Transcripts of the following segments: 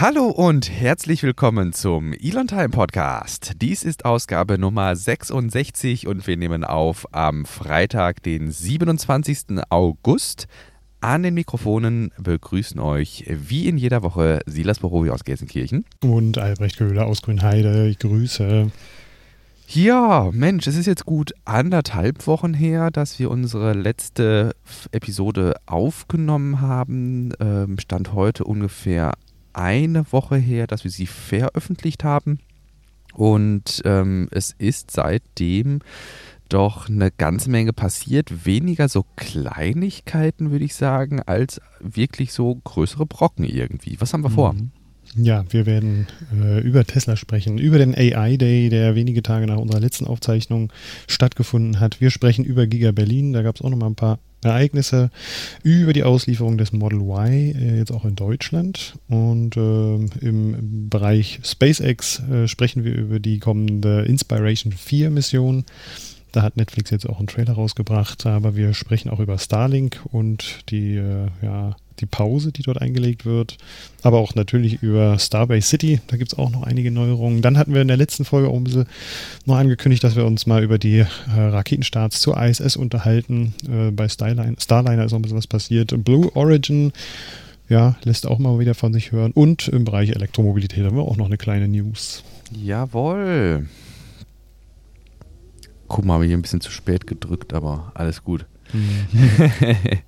Hallo und herzlich willkommen zum Elon Time Podcast. Dies ist Ausgabe Nummer 66 und wir nehmen auf am Freitag, den 27. August. An den Mikrofonen begrüßen euch wie in jeder Woche Silas Borowi aus Gelsenkirchen. Und Albrecht Köhler aus Grünheide. Ich grüße. Ja, Mensch, es ist jetzt gut anderthalb Wochen her, dass wir unsere letzte Episode aufgenommen haben. Ähm, Stand heute ungefähr eine Woche her, dass wir sie veröffentlicht haben. Und ähm, es ist seitdem doch eine ganze Menge passiert. Weniger so Kleinigkeiten, würde ich sagen, als wirklich so größere Brocken irgendwie. Was haben wir vor? Mhm. Ja, wir werden äh, über Tesla sprechen, über den AI Day, der wenige Tage nach unserer letzten Aufzeichnung stattgefunden hat. Wir sprechen über Giga Berlin, da gab es auch noch mal ein paar Ereignisse über die Auslieferung des Model Y, äh, jetzt auch in Deutschland. Und äh, im Bereich SpaceX äh, sprechen wir über die kommende Inspiration 4 Mission. Da hat Netflix jetzt auch einen Trailer rausgebracht, aber wir sprechen auch über Starlink und die, äh, ja, die Pause, die dort eingelegt wird. Aber auch natürlich über Starbase City, da gibt es auch noch einige Neuerungen. Dann hatten wir in der letzten Folge auch ein bisschen noch angekündigt, dass wir uns mal über die äh, Raketenstarts zur ISS unterhalten. Äh, bei Starliner, Starliner ist auch ein bisschen was passiert. Blue Origin ja, lässt auch mal wieder von sich hören. Und im Bereich Elektromobilität haben wir auch noch eine kleine News. Jawohl. Guck mal, habe ich hier ein bisschen zu spät gedrückt, aber alles gut. Mhm.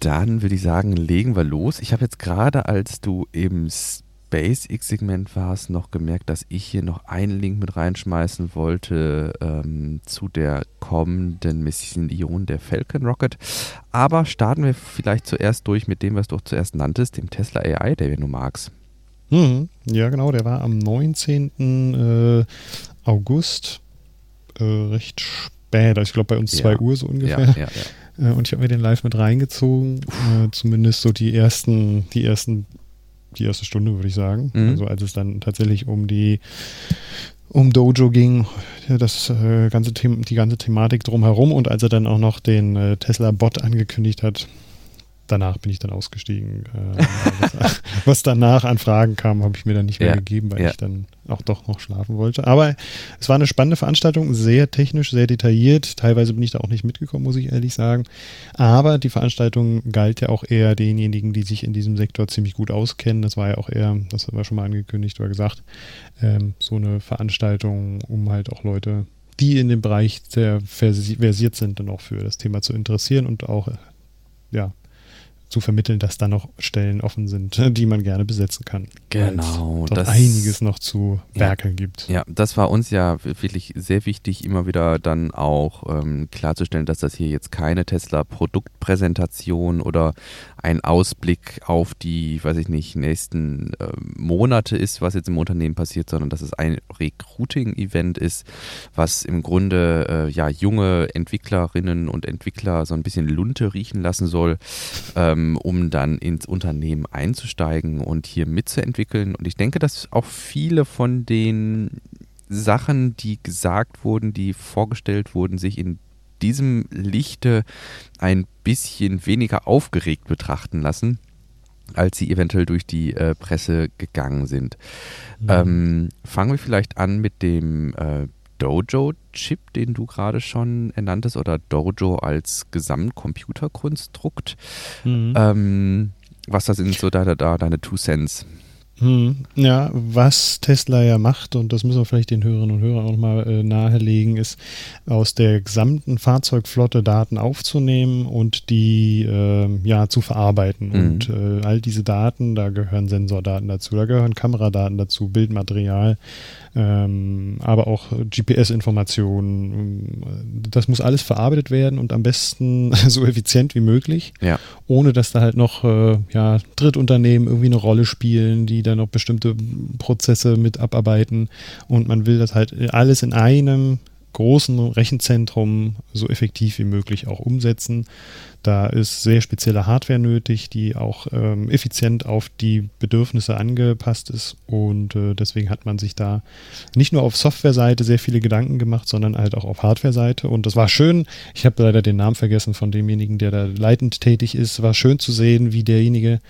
Dann würde ich sagen, legen wir los. Ich habe jetzt gerade, als du im SpaceX-Segment warst, noch gemerkt, dass ich hier noch einen Link mit reinschmeißen wollte ähm, zu der kommenden Mission der Falcon Rocket. Aber starten wir vielleicht zuerst durch mit dem, was du zuerst nanntest, dem Tesla AI, der wenn du magst. Mhm. Ja, genau, der war am 19. Äh, August äh, recht spät. Also ich glaube bei uns 2 ja. Uhr so ungefähr. Ja, ja, äh, und ich habe mir den live mit reingezogen. Äh, zumindest so die ersten, die ersten, die erste Stunde, würde ich sagen. Mhm. Also als es dann tatsächlich um die um Dojo ging, das äh, ganze Thema, die ganze Thematik drumherum und als er dann auch noch den äh, Tesla-Bot angekündigt hat, danach bin ich dann ausgestiegen. Äh, was, danach an Fragen kam, habe ich mir dann nicht mehr ja, gegeben, weil ja. ich dann auch doch noch schlafen wollte. Aber es war eine spannende Veranstaltung, sehr technisch, sehr detailliert. Teilweise bin ich da auch nicht mitgekommen, muss ich ehrlich sagen. Aber die Veranstaltung galt ja auch eher denjenigen, die sich in diesem Sektor ziemlich gut auskennen. Das war ja auch eher, das haben wir schon mal angekündigt oder gesagt, ähm, so eine Veranstaltung, um halt auch Leute die in dem Bereich sehr versiert sind, dann auch für das Thema zu interessieren und auch ja, zu vermitteln, dass da noch Stellen offen sind, die man gerne besetzen kann. Genau. Dort das einiges noch zu werkeln ja, gibt. Ja, das war uns ja wirklich sehr wichtig, immer wieder dann auch ähm, klarzustellen, dass das hier jetzt keine Tesla-Produktpräsentation oder ein Ausblick auf die, weiß ich nicht, nächsten äh, Monate ist, was jetzt im Unternehmen passiert, sondern dass es ein Recruiting-Event ist, was im Grunde äh, ja junge Entwicklerinnen und Entwickler so ein bisschen Lunte riechen lassen soll. Ähm, um dann ins Unternehmen einzusteigen und hier mitzuentwickeln. Und ich denke, dass auch viele von den Sachen, die gesagt wurden, die vorgestellt wurden, sich in diesem Lichte ein bisschen weniger aufgeregt betrachten lassen, als sie eventuell durch die äh, Presse gegangen sind. Mhm. Ähm, fangen wir vielleicht an mit dem äh, Dojo-Chip, den du gerade schon ernanntest, oder Dojo als Gesamtcomputerkonstrukt. Mhm. Ähm, was das sind so deine, da, deine Two Cents? Hm, ja, was Tesla ja macht, und das müssen wir vielleicht den Hörerinnen und Hörern auch mal äh, nahelegen, ist aus der gesamten Fahrzeugflotte Daten aufzunehmen und die äh, ja zu verarbeiten. Mhm. Und äh, all diese Daten, da gehören Sensordaten dazu, da gehören Kameradaten dazu, Bildmaterial, ähm, aber auch GPS-Informationen. Das muss alles verarbeitet werden und am besten so effizient wie möglich, ja. ohne dass da halt noch äh, ja, Drittunternehmen irgendwie eine Rolle spielen, die dann noch bestimmte Prozesse mit abarbeiten. Und man will das halt alles in einem großen Rechenzentrum so effektiv wie möglich auch umsetzen. Da ist sehr spezielle Hardware nötig, die auch ähm, effizient auf die Bedürfnisse angepasst ist. Und äh, deswegen hat man sich da nicht nur auf Softwareseite sehr viele Gedanken gemacht, sondern halt auch auf Hardware-Seite. Und das war schön. Ich habe leider den Namen vergessen von demjenigen, der da leitend tätig ist. War schön zu sehen, wie derjenige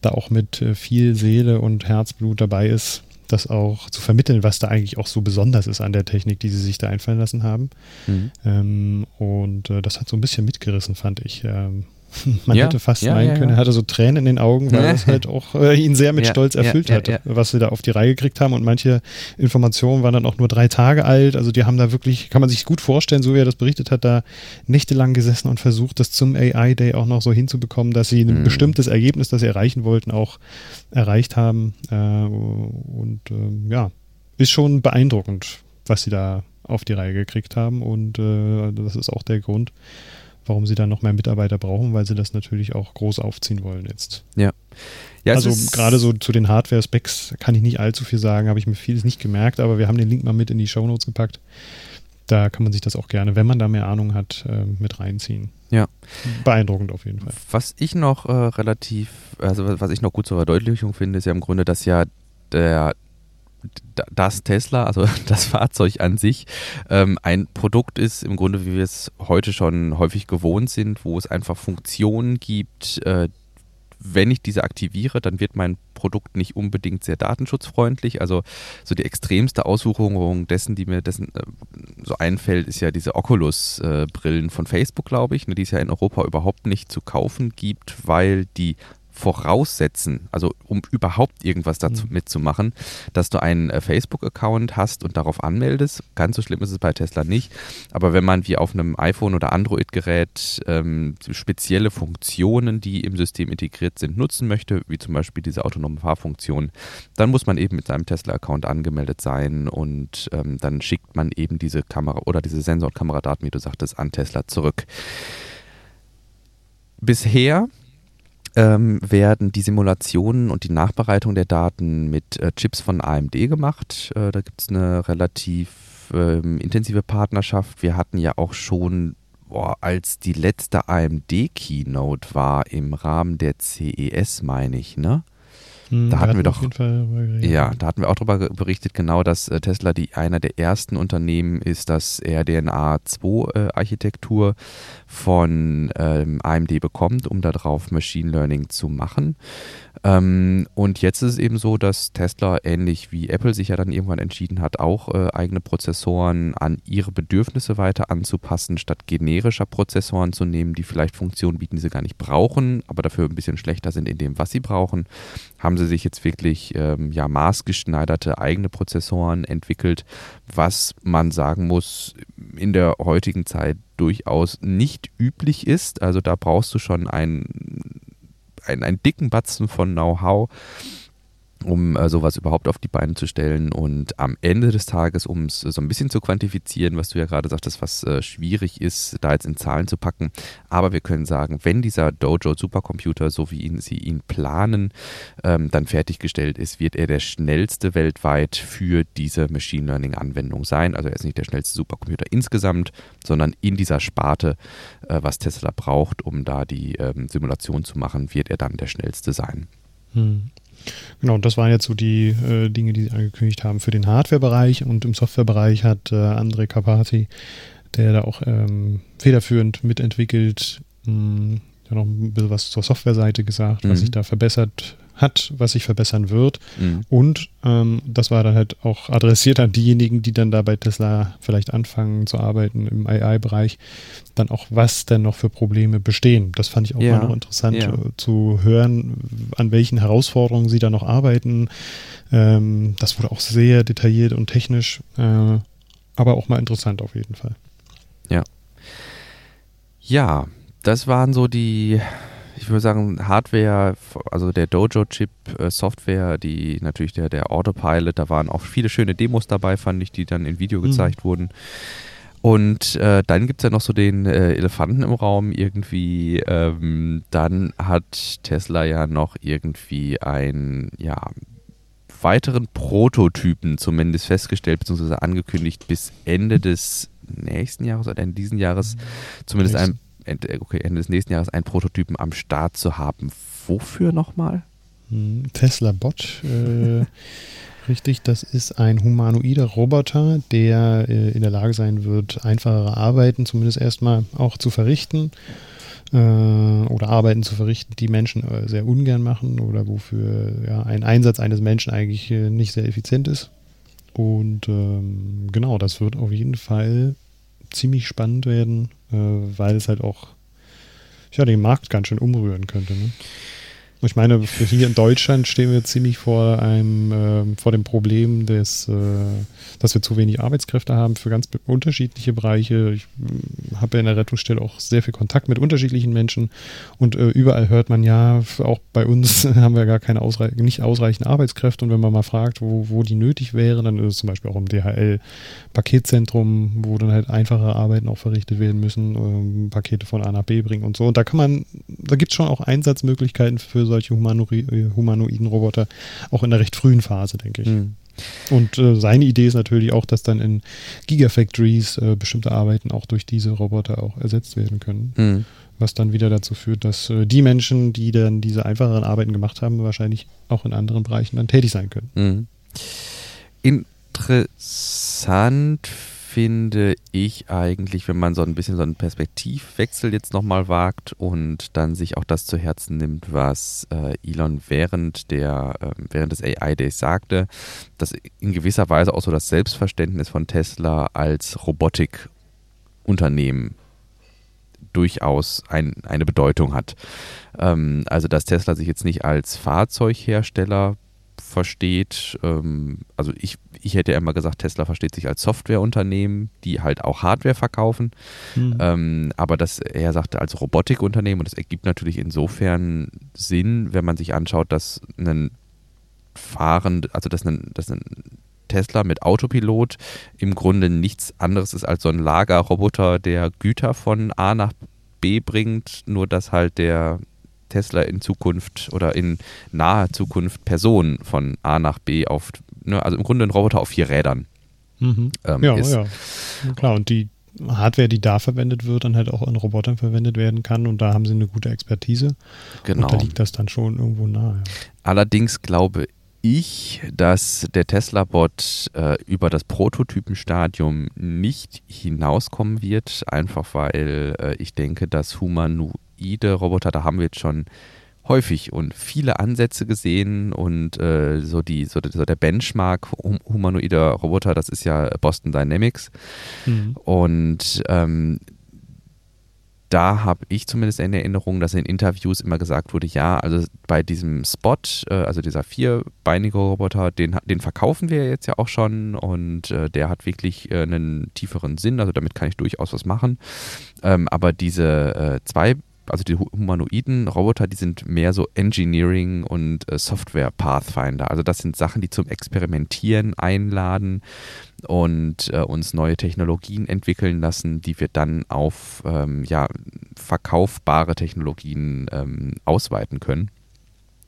da auch mit äh, viel Seele und Herzblut dabei ist, das auch zu vermitteln, was da eigentlich auch so besonders ist an der Technik, die sie sich da einfallen lassen haben. Mhm. Ähm, und äh, das hat so ein bisschen mitgerissen, fand ich. Ähm, man ja, hätte fast ja, meinen können, er hatte so Tränen in den Augen, weil es halt auch äh, ihn sehr mit Stolz erfüllt hat, was sie da auf die Reihe gekriegt haben. Und manche Informationen waren dann auch nur drei Tage alt. Also die haben da wirklich, kann man sich gut vorstellen, so wie er das berichtet hat, da nächtelang gesessen und versucht, das zum AI Day auch noch so hinzubekommen, dass sie ein mhm. bestimmtes Ergebnis, das sie erreichen wollten, auch erreicht haben. Äh, und äh, ja, ist schon beeindruckend, was sie da auf die Reihe gekriegt haben. Und äh, das ist auch der Grund, warum sie dann noch mehr Mitarbeiter brauchen, weil sie das natürlich auch groß aufziehen wollen jetzt. Ja. ja also gerade so zu den Hardware-Specs kann ich nicht allzu viel sagen, habe ich mir vieles nicht gemerkt, aber wir haben den Link mal mit in die Shownotes gepackt. Da kann man sich das auch gerne, wenn man da mehr Ahnung hat, äh, mit reinziehen. Ja. Beeindruckend auf jeden Fall. Was ich noch äh, relativ, also was ich noch gut zur Verdeutlichung finde, ist ja im Grunde, dass ja der das Tesla, also das Fahrzeug an sich, ähm, ein Produkt ist, im Grunde, wie wir es heute schon häufig gewohnt sind, wo es einfach Funktionen gibt, äh, wenn ich diese aktiviere, dann wird mein Produkt nicht unbedingt sehr datenschutzfreundlich. Also so die extremste Aussuchung dessen, die mir dessen äh, so einfällt, ist ja diese Oculus-Brillen äh, von Facebook, glaube ich, ne, die es ja in Europa überhaupt nicht zu kaufen gibt, weil die voraussetzen, also um überhaupt irgendwas dazu mhm. mitzumachen, dass du einen äh, Facebook-Account hast und darauf anmeldest. Ganz so schlimm ist es bei Tesla nicht. Aber wenn man wie auf einem iPhone oder Android-Gerät ähm, spezielle Funktionen, die im System integriert sind, nutzen möchte, wie zum Beispiel diese autonome Fahrfunktion, dann muss man eben mit seinem Tesla-Account angemeldet sein und ähm, dann schickt man eben diese Kamera oder diese Sensor- und Kameradaten, wie du sagtest, an Tesla zurück. Bisher ähm, werden die Simulationen und die Nachbereitung der Daten mit äh, Chips von AMD gemacht. Äh, da gibt es eine relativ äh, intensive Partnerschaft. Wir hatten ja auch schon, boah, als die letzte AMD-Keynote war im Rahmen der CES, meine ich, ne? Hm, da hatten wir doch, ja, da hatten wir auch darüber berichtet, genau, dass äh, Tesla die einer der ersten Unternehmen ist, das RDNA 2 äh, Architektur von ähm, AMD bekommt, um darauf Machine Learning zu machen. Ähm, und jetzt ist es eben so, dass Tesla ähnlich wie Apple sich ja dann irgendwann entschieden hat, auch äh, eigene Prozessoren an ihre Bedürfnisse weiter anzupassen, statt generischer Prozessoren zu nehmen, die vielleicht Funktionen bieten, die sie gar nicht brauchen, aber dafür ein bisschen schlechter sind in dem, was sie brauchen, haben sie sich jetzt wirklich ähm, ja maßgeschneiderte eigene Prozessoren entwickelt, was man sagen muss, in der heutigen Zeit durchaus nicht üblich ist. Also da brauchst du schon ein einen, einen dicken Batzen von Know-how, um äh, sowas überhaupt auf die Beine zu stellen. Und am Ende des Tages, um es so ein bisschen zu quantifizieren, was du ja gerade sagtest, was äh, schwierig ist, da jetzt in Zahlen zu packen. Aber wir können sagen, wenn dieser Dojo Supercomputer, so wie ihn, sie ihn planen, ähm, dann fertiggestellt ist, wird er der schnellste weltweit für diese Machine Learning Anwendung sein. Also er ist nicht der schnellste Supercomputer insgesamt, sondern in dieser Sparte, äh, was Tesla braucht, um da die ähm, Simulation zu machen, wird er dann der schnellste sein. Hm. Genau, das waren jetzt so die äh, Dinge, die sie angekündigt haben für den Hardware-Bereich und im Software-Bereich hat äh, André Kapati, der da auch ähm, federführend mitentwickelt, mh, hm, ja noch ein bisschen was zur Software-Seite gesagt, mhm. was sich da verbessert hat, was sich verbessern wird. Mhm. Und ähm, das war dann halt auch adressiert an diejenigen, die dann da bei Tesla vielleicht anfangen zu arbeiten im AI-Bereich, dann auch, was denn noch für Probleme bestehen. Das fand ich auch ja. mal noch interessant ja. Äh, zu hören, an welchen Herausforderungen sie da noch arbeiten. Ähm, das wurde auch sehr detailliert und technisch, äh, aber auch mal interessant auf jeden Fall. Ja. Ja, das waren so die ich würde sagen, Hardware, also der Dojo-Chip, äh, Software, die natürlich der, der Autopilot, da waren auch viele schöne Demos dabei, fand ich, die dann in Video mhm. gezeigt mhm. wurden. Und äh, dann gibt es ja noch so den äh, Elefanten im Raum irgendwie. Ähm, dann hat Tesla ja noch irgendwie ein, ja, weiteren Prototypen zumindest festgestellt, beziehungsweise angekündigt bis Ende des nächsten Jahres oder Ende diesen Jahres zumindest ein Ende, okay, Ende des nächsten Jahres einen Prototypen am Start zu haben. Wofür nochmal? Hm, Tesla Bot. Äh, richtig, das ist ein humanoider Roboter, der äh, in der Lage sein wird, einfachere Arbeiten zumindest erstmal auch zu verrichten. äh, oder Arbeiten zu verrichten, die Menschen äh, sehr ungern machen oder wofür ja, ein Einsatz eines Menschen eigentlich äh, nicht sehr effizient ist. Und ähm, genau, das wird auf jeden Fall ziemlich spannend werden, äh, weil es halt auch ja, den Markt ganz schön umrühren könnte. Ne? Ich meine, hier in Deutschland stehen wir ziemlich vor einem, äh, vor dem Problem des, äh, dass wir zu wenig Arbeitskräfte haben für ganz unterschiedliche Bereiche. Ich äh, habe in der Rettungsstelle auch sehr viel Kontakt mit unterschiedlichen Menschen und äh, überall hört man ja, auch bei uns haben wir gar keine ausreich nicht ausreichend Arbeitskräfte und wenn man mal fragt, wo, wo die nötig wären, dann ist es zum Beispiel auch im DHL-Paketzentrum, wo dann halt einfache Arbeiten auch verrichtet werden müssen, ähm, Pakete von A nach B bringen und so. Und da kann man, da gibt es schon auch Einsatzmöglichkeiten für solche humanoiden Roboter, auch in der recht frühen Phase, denke ich. Mhm. Und äh, seine Idee ist natürlich auch, dass dann in Gigafactories äh, bestimmte Arbeiten auch durch diese Roboter auch ersetzt werden können. Mhm. Was dann wieder dazu führt, dass äh, die Menschen, die dann diese einfacheren Arbeiten gemacht haben, wahrscheinlich auch in anderen Bereichen dann tätig sein können. Mhm. Interessant finde ich eigentlich, wenn man so ein bisschen so einen Perspektivwechsel jetzt nochmal wagt und dann sich auch das zu Herzen nimmt, was äh, Elon während der äh, während des AI Days sagte, dass in gewisser Weise auch so das Selbstverständnis von Tesla als Robotikunternehmen durchaus ein, eine Bedeutung hat. Ähm, also dass Tesla sich jetzt nicht als Fahrzeughersteller versteht, ähm, also ich, ich hätte ja immer gesagt, Tesla versteht sich als Softwareunternehmen, die halt auch Hardware verkaufen. Mhm. Ähm, aber das, er sagte als Robotikunternehmen und das ergibt natürlich insofern Sinn, wenn man sich anschaut, dass ein Fahren, also dass ein, dass ein Tesla mit Autopilot im Grunde nichts anderes ist als so ein Lagerroboter, der Güter von A nach B bringt, nur dass halt der Tesla in Zukunft oder in naher Zukunft Personen von A nach B auf, ne, also im Grunde ein Roboter auf vier Rädern. Mhm. Ähm, ja, ist. ja. Klar, und die Hardware, die da verwendet wird, dann halt auch in Robotern verwendet werden kann und da haben sie eine gute Expertise. Genau. Und da liegt das dann schon irgendwo nahe. Allerdings glaube ich, dass der Tesla-Bot äh, über das Prototypenstadium nicht hinauskommen wird, einfach weil äh, ich denke, dass Humanu humanoide Roboter, da haben wir jetzt schon häufig und viele Ansätze gesehen und äh, so, die, so, so, der Benchmark hum humanoider Roboter, das ist ja Boston Dynamics. Mhm. Und ähm, da habe ich zumindest in Erinnerung, dass in Interviews immer gesagt wurde, ja, also bei diesem Spot, äh, also dieser vierbeinige Roboter, den, den verkaufen wir jetzt ja auch schon und äh, der hat wirklich äh, einen tieferen Sinn, also damit kann ich durchaus was machen. Ähm, aber diese äh, zwei also die humanoiden Roboter, die sind mehr so Engineering und äh, Software Pathfinder. Also das sind Sachen, die zum Experimentieren einladen und äh, uns neue Technologien entwickeln lassen, die wir dann auf ähm, ja, verkaufbare Technologien ähm, ausweiten können.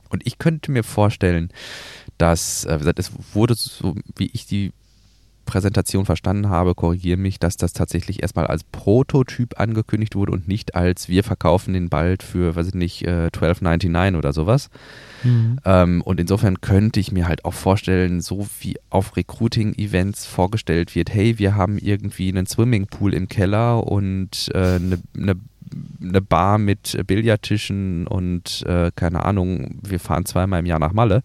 Und ich könnte mir vorstellen, dass, äh, es wurde so, wie ich die Präsentation verstanden habe, korrigiere mich, dass das tatsächlich erstmal als Prototyp angekündigt wurde und nicht als wir verkaufen den bald für, weiß ich nicht, äh, 12,99 oder sowas. Mhm. Ähm, und insofern könnte ich mir halt auch vorstellen, so wie auf Recruiting-Events vorgestellt wird, hey, wir haben irgendwie einen Swimmingpool im Keller und äh, eine, eine eine Bar mit Billardtischen und äh, keine Ahnung, wir fahren zweimal im Jahr nach Malle,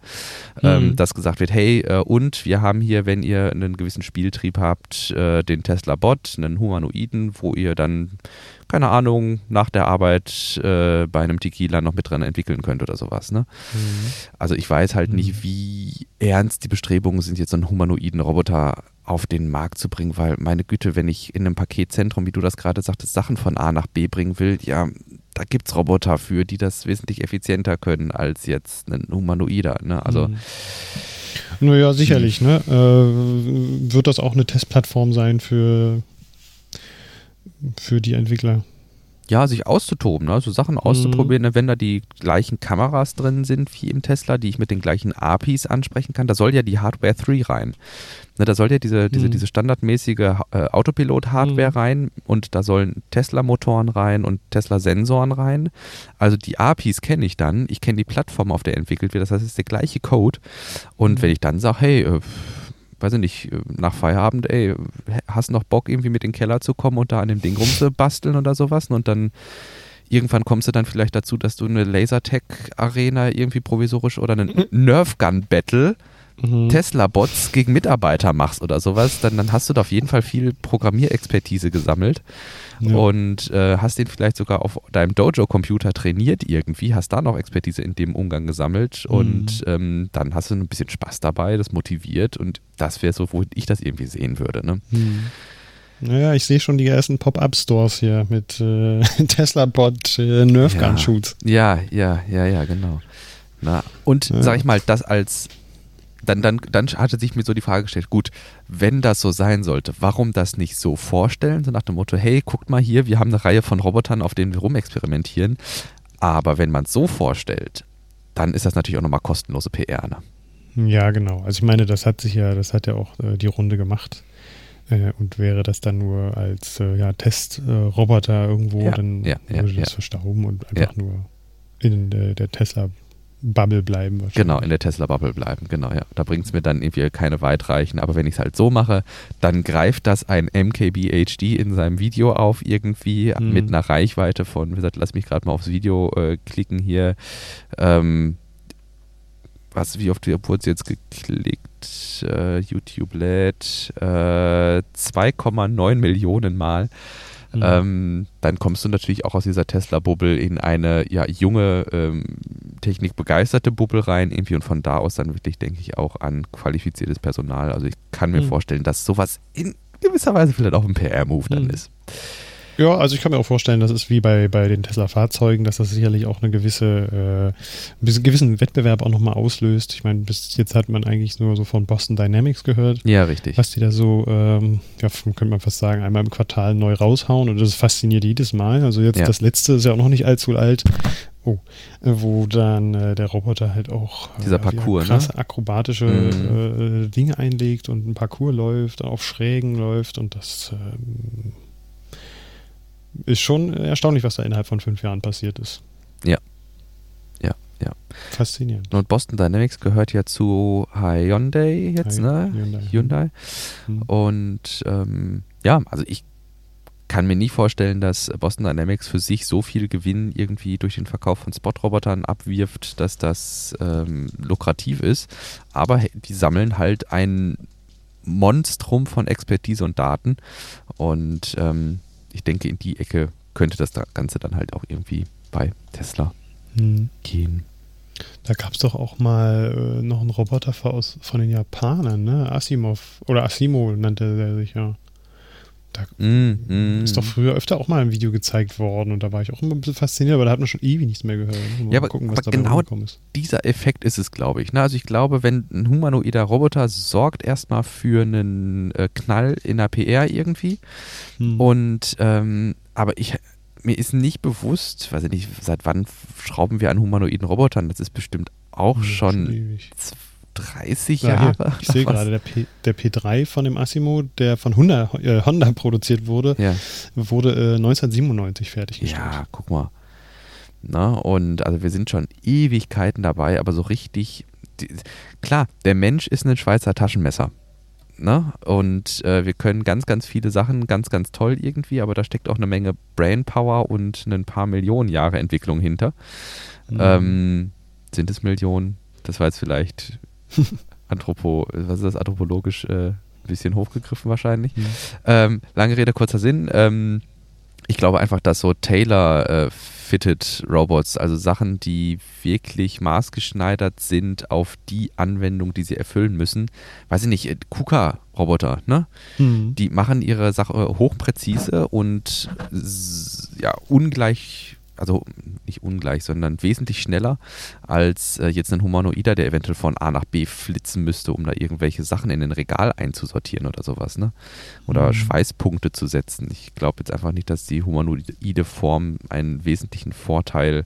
ähm, mhm. dass gesagt wird, hey, äh, und wir haben hier, wenn ihr einen gewissen Spieltrieb habt, äh, den Tesla Bot, einen Humanoiden, wo ihr dann keine Ahnung, nach der Arbeit äh, bei einem Tequila noch mit dran entwickeln könnt oder sowas. Ne? Mhm. Also ich weiß halt mhm. nicht, wie ernst die Bestrebungen sind, jetzt so einen humanoiden Roboter auf den Markt zu bringen, weil meine Güte, wenn ich in einem Paketzentrum, wie du das gerade sagtest, Sachen von A nach B bringen will, ja, da gibt es Roboter für, die das wesentlich effizienter können als jetzt ein Humanoider. Ne? Also mhm. Naja, sicherlich, ne? Äh, wird das auch eine Testplattform sein für für die Entwickler. Ja, sich auszutoben, ne? so Sachen auszuprobieren, mhm. wenn da die gleichen Kameras drin sind wie im Tesla, die ich mit den gleichen APIs ansprechen kann. Da soll ja die Hardware 3 rein. Ne, da soll ja diese, diese, mhm. diese standardmäßige äh, Autopilot-Hardware mhm. rein und da sollen Tesla-Motoren rein und Tesla-Sensoren rein. Also die APIs kenne ich dann. Ich kenne die Plattform, auf der entwickelt wird. Das heißt, es ist der gleiche Code. Und mhm. wenn ich dann sage, hey, äh, weiß ich nicht, nach Feierabend, ey, hast noch Bock irgendwie mit in den Keller zu kommen und da an dem Ding rumzubasteln oder sowas? Und dann irgendwann kommst du dann vielleicht dazu, dass du eine Lasertech-Arena irgendwie provisorisch oder einen Nerf-Gun-Battle mhm. Tesla-Bots gegen Mitarbeiter machst oder sowas, dann, dann hast du da auf jeden Fall viel Programmierexpertise gesammelt ja. und äh, hast den vielleicht sogar auf deinem Dojo-Computer trainiert irgendwie, hast da noch Expertise in dem Umgang gesammelt mhm. und ähm, dann hast du ein bisschen Spaß dabei, das motiviert und das wäre so, wo ich das irgendwie sehen würde. Ne? Mhm. Naja, ich sehe schon die ersten Pop-Up-Stores hier mit äh, Tesla-Bot äh, Nerf Gun Shoots. Ja, ja, ja, ja, genau. Na, und ja. sag ich mal, das als dann, dann, dann hatte sich mir so die Frage gestellt, gut, wenn das so sein sollte, warum das nicht so vorstellen? So nach dem Motto, hey, guckt mal hier, wir haben eine Reihe von Robotern, auf denen wir rumexperimentieren. Aber wenn man es so vorstellt, dann ist das natürlich auch nochmal kostenlose PR. Ne? Ja, genau. Also ich meine, das hat sich ja, das hat ja auch äh, die Runde gemacht. Äh, und wäre das dann nur als äh, ja, Testroboter irgendwo, ja, dann ja, würde ja, das verstauben und einfach nur in der Tesla Bubble bleiben. Genau, in der Tesla-Bubble bleiben, genau, ja. Da bringt es mir dann irgendwie keine weitreichen. Aber wenn ich es halt so mache, dann greift das ein MKBHD in seinem Video auf irgendwie mhm. mit einer Reichweite von, wie gesagt, lass mich gerade mal aufs Video äh, klicken hier. Ähm, was, wie oft wurde es jetzt geklickt? Äh, YouTube lädt äh, 2,9 Millionen Mal. Mhm. Ähm, dann kommst du natürlich auch aus dieser Tesla-Bubble in eine ja, junge, ähm, technikbegeisterte Bubble rein, irgendwie und von da aus dann wirklich, denke ich, auch an qualifiziertes Personal. Also ich kann mir mhm. vorstellen, dass sowas in gewisser Weise vielleicht auch ein PR-Move dann mhm. ist. Ja, also ich kann mir auch vorstellen, das ist wie bei, bei den Tesla-Fahrzeugen, dass das sicherlich auch eine gewisse, äh, einen gewissen Wettbewerb auch nochmal auslöst. Ich meine, bis jetzt hat man eigentlich nur so von Boston Dynamics gehört. Ja, richtig. Was die da so, ähm, ja, könnte man fast sagen, einmal im Quartal neu raushauen und das fasziniert jedes Mal. Also jetzt ja. das letzte ist ja auch noch nicht allzu alt. Oh, äh, wo dann äh, der Roboter halt auch äh, dieser Parcours, krasse ne? akrobatische mhm. äh, Dinge einlegt und ein Parcours läuft, auf Schrägen läuft und das ähm, ist schon erstaunlich, was da innerhalb von fünf Jahren passiert ist. Ja. Ja, ja. Faszinierend. Und Boston Dynamics gehört ja zu Hyundai jetzt, Hi, ne? Hyundai. Hyundai. Mhm. Und ähm, ja, also ich kann mir nie vorstellen, dass Boston Dynamics für sich so viel Gewinn irgendwie durch den Verkauf von Spot-Robotern abwirft, dass das ähm, lukrativ ist. Aber die sammeln halt ein Monstrum von Expertise und Daten. Und ähm, ich denke, in die Ecke könnte das Ganze dann halt auch irgendwie bei Tesla hm. gehen. Da gab es doch auch mal äh, noch einen Roboter aus, von den Japanern, ne? Asimov oder Asimo nannte der sich ja. Da mm, mm. ist doch früher öfter auch mal ein Video gezeigt worden und da war ich auch immer ein bisschen fasziniert, aber da hat man schon ewig nichts mehr gehört. Mal ja, aber, gucken, aber genau dieser Effekt ist es, glaube ich. Ne? Also ich glaube, wenn ein humanoider Roboter sorgt erstmal für einen äh, Knall in der PR irgendwie hm. und ähm, aber ich mir ist nicht bewusst, weiß ich nicht, seit wann schrauben wir an humanoiden Robotern? Das ist bestimmt auch hm, schon, schon 30 ja, Jahre. Hier, ich sehe gerade, der, P, der P3 von dem Asimo, der von Honda, äh, Honda produziert wurde, ja. wurde äh, 1997 fertiggestellt. Ja, guck mal. Na, und also wir sind schon Ewigkeiten dabei, aber so richtig. Die, klar, der Mensch ist ein Schweizer Taschenmesser. Ne? Und äh, wir können ganz, ganz viele Sachen ganz, ganz toll irgendwie, aber da steckt auch eine Menge Brainpower und ein paar Millionen Jahre Entwicklung hinter. Mhm. Ähm, sind es Millionen? Das war jetzt vielleicht Anthropo, was ist das, anthropologisch äh, ein bisschen hochgegriffen wahrscheinlich. Mhm. Ähm, lange Rede, kurzer Sinn. Ähm, ich glaube einfach, dass so Tailor-Fitted äh, Robots, also Sachen, die wirklich maßgeschneidert sind auf die Anwendung, die sie erfüllen müssen. Weiß ich nicht, äh, KUKA-Roboter, ne? Mhm. Die machen ihre Sache hochpräzise und ja, ungleich also nicht ungleich, sondern wesentlich schneller als äh, jetzt ein Humanoider, der eventuell von A nach B flitzen müsste, um da irgendwelche Sachen in den Regal einzusortieren oder sowas, ne? Oder mhm. Schweißpunkte zu setzen. Ich glaube jetzt einfach nicht, dass die humanoide Form einen wesentlichen Vorteil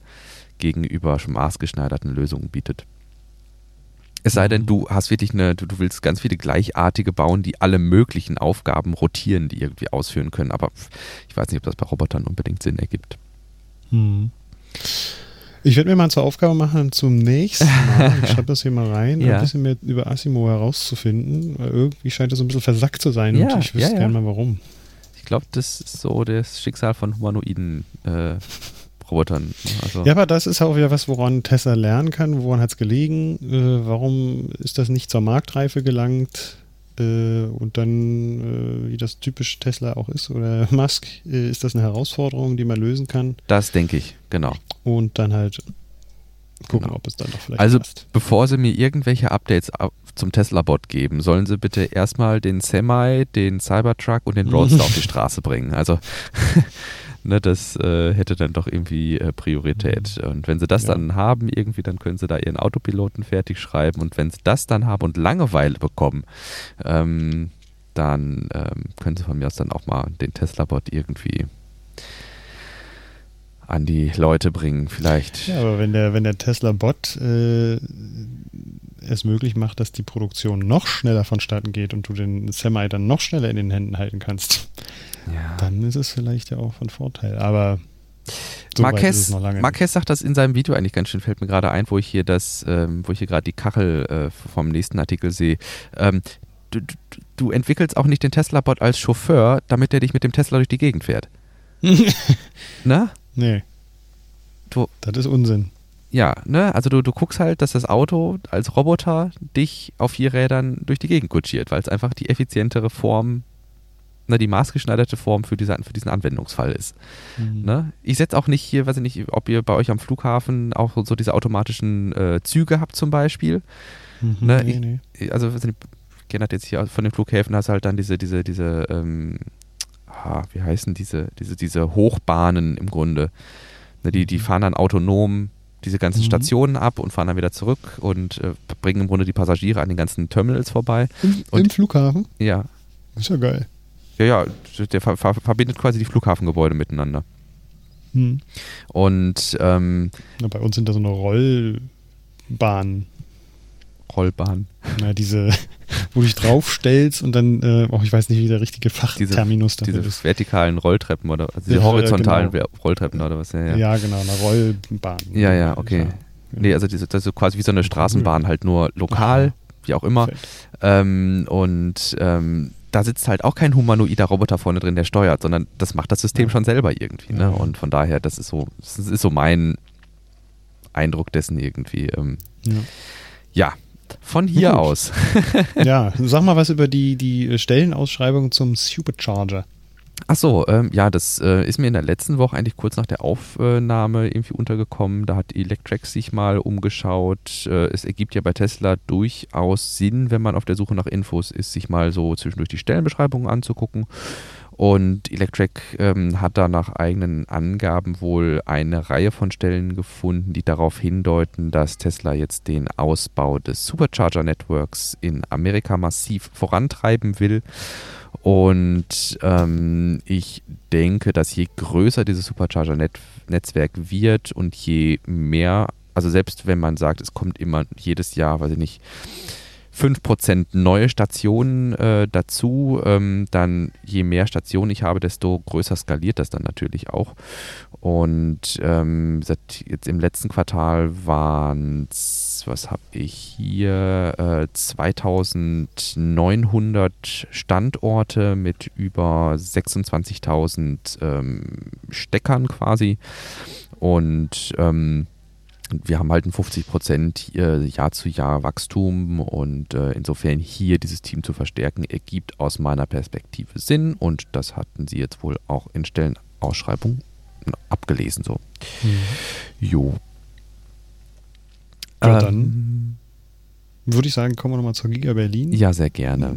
gegenüber schon maßgeschneiderten Lösungen bietet. Es sei denn, mhm. du hast wirklich eine, du, du, willst ganz viele gleichartige bauen, die alle möglichen Aufgaben rotieren, die irgendwie ausführen können. Aber ich weiß nicht, ob das bei Robotern unbedingt Sinn ergibt. Hm. Ich werde mir mal zur Aufgabe machen, zum nächsten Mal, ich schreibe das hier mal rein, ja. ein bisschen mehr über Asimo herauszufinden. Weil irgendwie scheint so ein bisschen versackt zu sein ja, und ich wüsste ja, gerne mal warum. Ich glaube, das ist so das Schicksal von humanoiden äh, Robotern. Also ja, aber das ist auch wieder was, woran Tesla lernen kann. Woran hat es gelegen? Äh, warum ist das nicht zur Marktreife gelangt? Äh, und dann, äh, wie das typisch Tesla auch ist, oder Musk, äh, ist das eine Herausforderung, die man lösen kann. Das denke ich, genau. Und dann halt gucken, genau. ob es dann noch vielleicht Also, passt. bevor sie mir irgendwelche Updates zum Tesla-Bot geben, sollen sie bitte erstmal den Semi, den Cybertruck und den Roadster auf die Straße bringen. Also, ne, das äh, hätte dann doch irgendwie äh, Priorität. Mhm. Und wenn sie das ja. dann haben, irgendwie, dann können sie da ihren Autopiloten fertig schreiben. Und wenn sie das dann haben und Langeweile bekommen, ähm, dann ähm, können sie von mir aus dann auch mal den Tesla-Bot irgendwie an die Leute bringen, vielleicht. Ja, aber wenn der, wenn der Tesla-Bot äh, es möglich macht, dass die Produktion noch schneller vonstatten geht und du den Semi dann noch schneller in den Händen halten kannst, ja. dann ist es vielleicht ja auch von Vorteil. Aber so Marquez, Marquez sagt das in seinem Video eigentlich ganz schön, fällt mir gerade ein, wo ich hier das, ähm, wo ich hier gerade die Kachel äh, vom nächsten Artikel sehe. Ähm, du, du, du, entwickelst auch nicht den Tesla-Bot als Chauffeur, damit er dich mit dem Tesla durch die Gegend fährt. Na? Nee. Du, das ist Unsinn. Ja, ne? Also du, du guckst halt, dass das Auto als Roboter dich auf vier Rädern durch die Gegend kutschiert, weil es einfach die effizientere Form ne, die maßgeschneiderte Form für, diese, für diesen Anwendungsfall ist. Mhm. Ne? Ich setze auch nicht hier, weiß ich nicht, ob ihr bei euch am Flughafen auch so diese automatischen äh, Züge habt zum Beispiel. Mhm, ne? nee, nee. Ich, also, ich kenne das jetzt hier von den Flughäfen, hast halt dann diese, diese, diese, ähm, ah, wie heißen diese, diese, diese Hochbahnen im Grunde. Ne, die, die mhm. fahren dann autonom diese ganzen mhm. Stationen ab und fahren dann wieder zurück und äh, bringen im Grunde die Passagiere an den ganzen Terminals vorbei. Im, und, im Flughafen? Ja. Ist ja geil. Ja, ja, der ver ver verbindet quasi die Flughafengebäude miteinander. Hm. Und ähm, Na, bei uns sind da so eine Rollbahn. Rollbahn. Na, diese, wo du dich draufstellst und dann, äh, oh, ich weiß nicht, wie der richtige Fachterminus diese, diese ist. vertikalen Rolltreppen oder also diese ja, horizontalen genau. Rolltreppen oder was? Ja, ja. ja, genau, eine Rollbahn. Ja, ja, okay. Ja. Nee, also diese, das ist quasi wie so eine Straßenbahn, halt nur lokal, wie auch immer. Ähm, und ähm, da sitzt halt auch kein humanoider Roboter vorne drin, der steuert, sondern das macht das System schon selber irgendwie. Ne? Und von daher, das ist so, das ist so mein Eindruck dessen irgendwie. Ähm, ja. ja. Von hier aus. ja, sag mal was über die, die Stellenausschreibung zum Supercharger. Ach so, ähm, ja, das äh, ist mir in der letzten Woche eigentlich kurz nach der Aufnahme irgendwie untergekommen. Da hat Electrax sich mal umgeschaut. Äh, es ergibt ja bei Tesla durchaus Sinn, wenn man auf der Suche nach Infos ist, sich mal so zwischendurch die Stellenbeschreibungen anzugucken. Und Electric ähm, hat da nach eigenen Angaben wohl eine Reihe von Stellen gefunden, die darauf hindeuten, dass Tesla jetzt den Ausbau des Supercharger-Networks in Amerika massiv vorantreiben will. Und ähm, ich denke, dass je größer dieses Supercharger-Netzwerk wird und je mehr, also selbst wenn man sagt, es kommt immer jedes Jahr, weiß ich nicht, 5% neue Stationen äh, dazu, ähm, dann je mehr Stationen ich habe, desto größer skaliert das dann natürlich auch. Und ähm, seit jetzt im letzten Quartal waren es, was habe ich hier, äh, 2900 Standorte mit über 26.000 ähm, Steckern quasi. Und ähm, wir haben halt ein 50 Prozent Jahr zu Jahr Wachstum und äh, insofern hier dieses Team zu verstärken, ergibt aus meiner Perspektive Sinn und das hatten sie jetzt wohl auch in Stellenausschreibung abgelesen so. Mhm. Jo. Ja, dann ähm, würde ich sagen, kommen wir nochmal zur Giga Berlin. Ja, sehr gerne.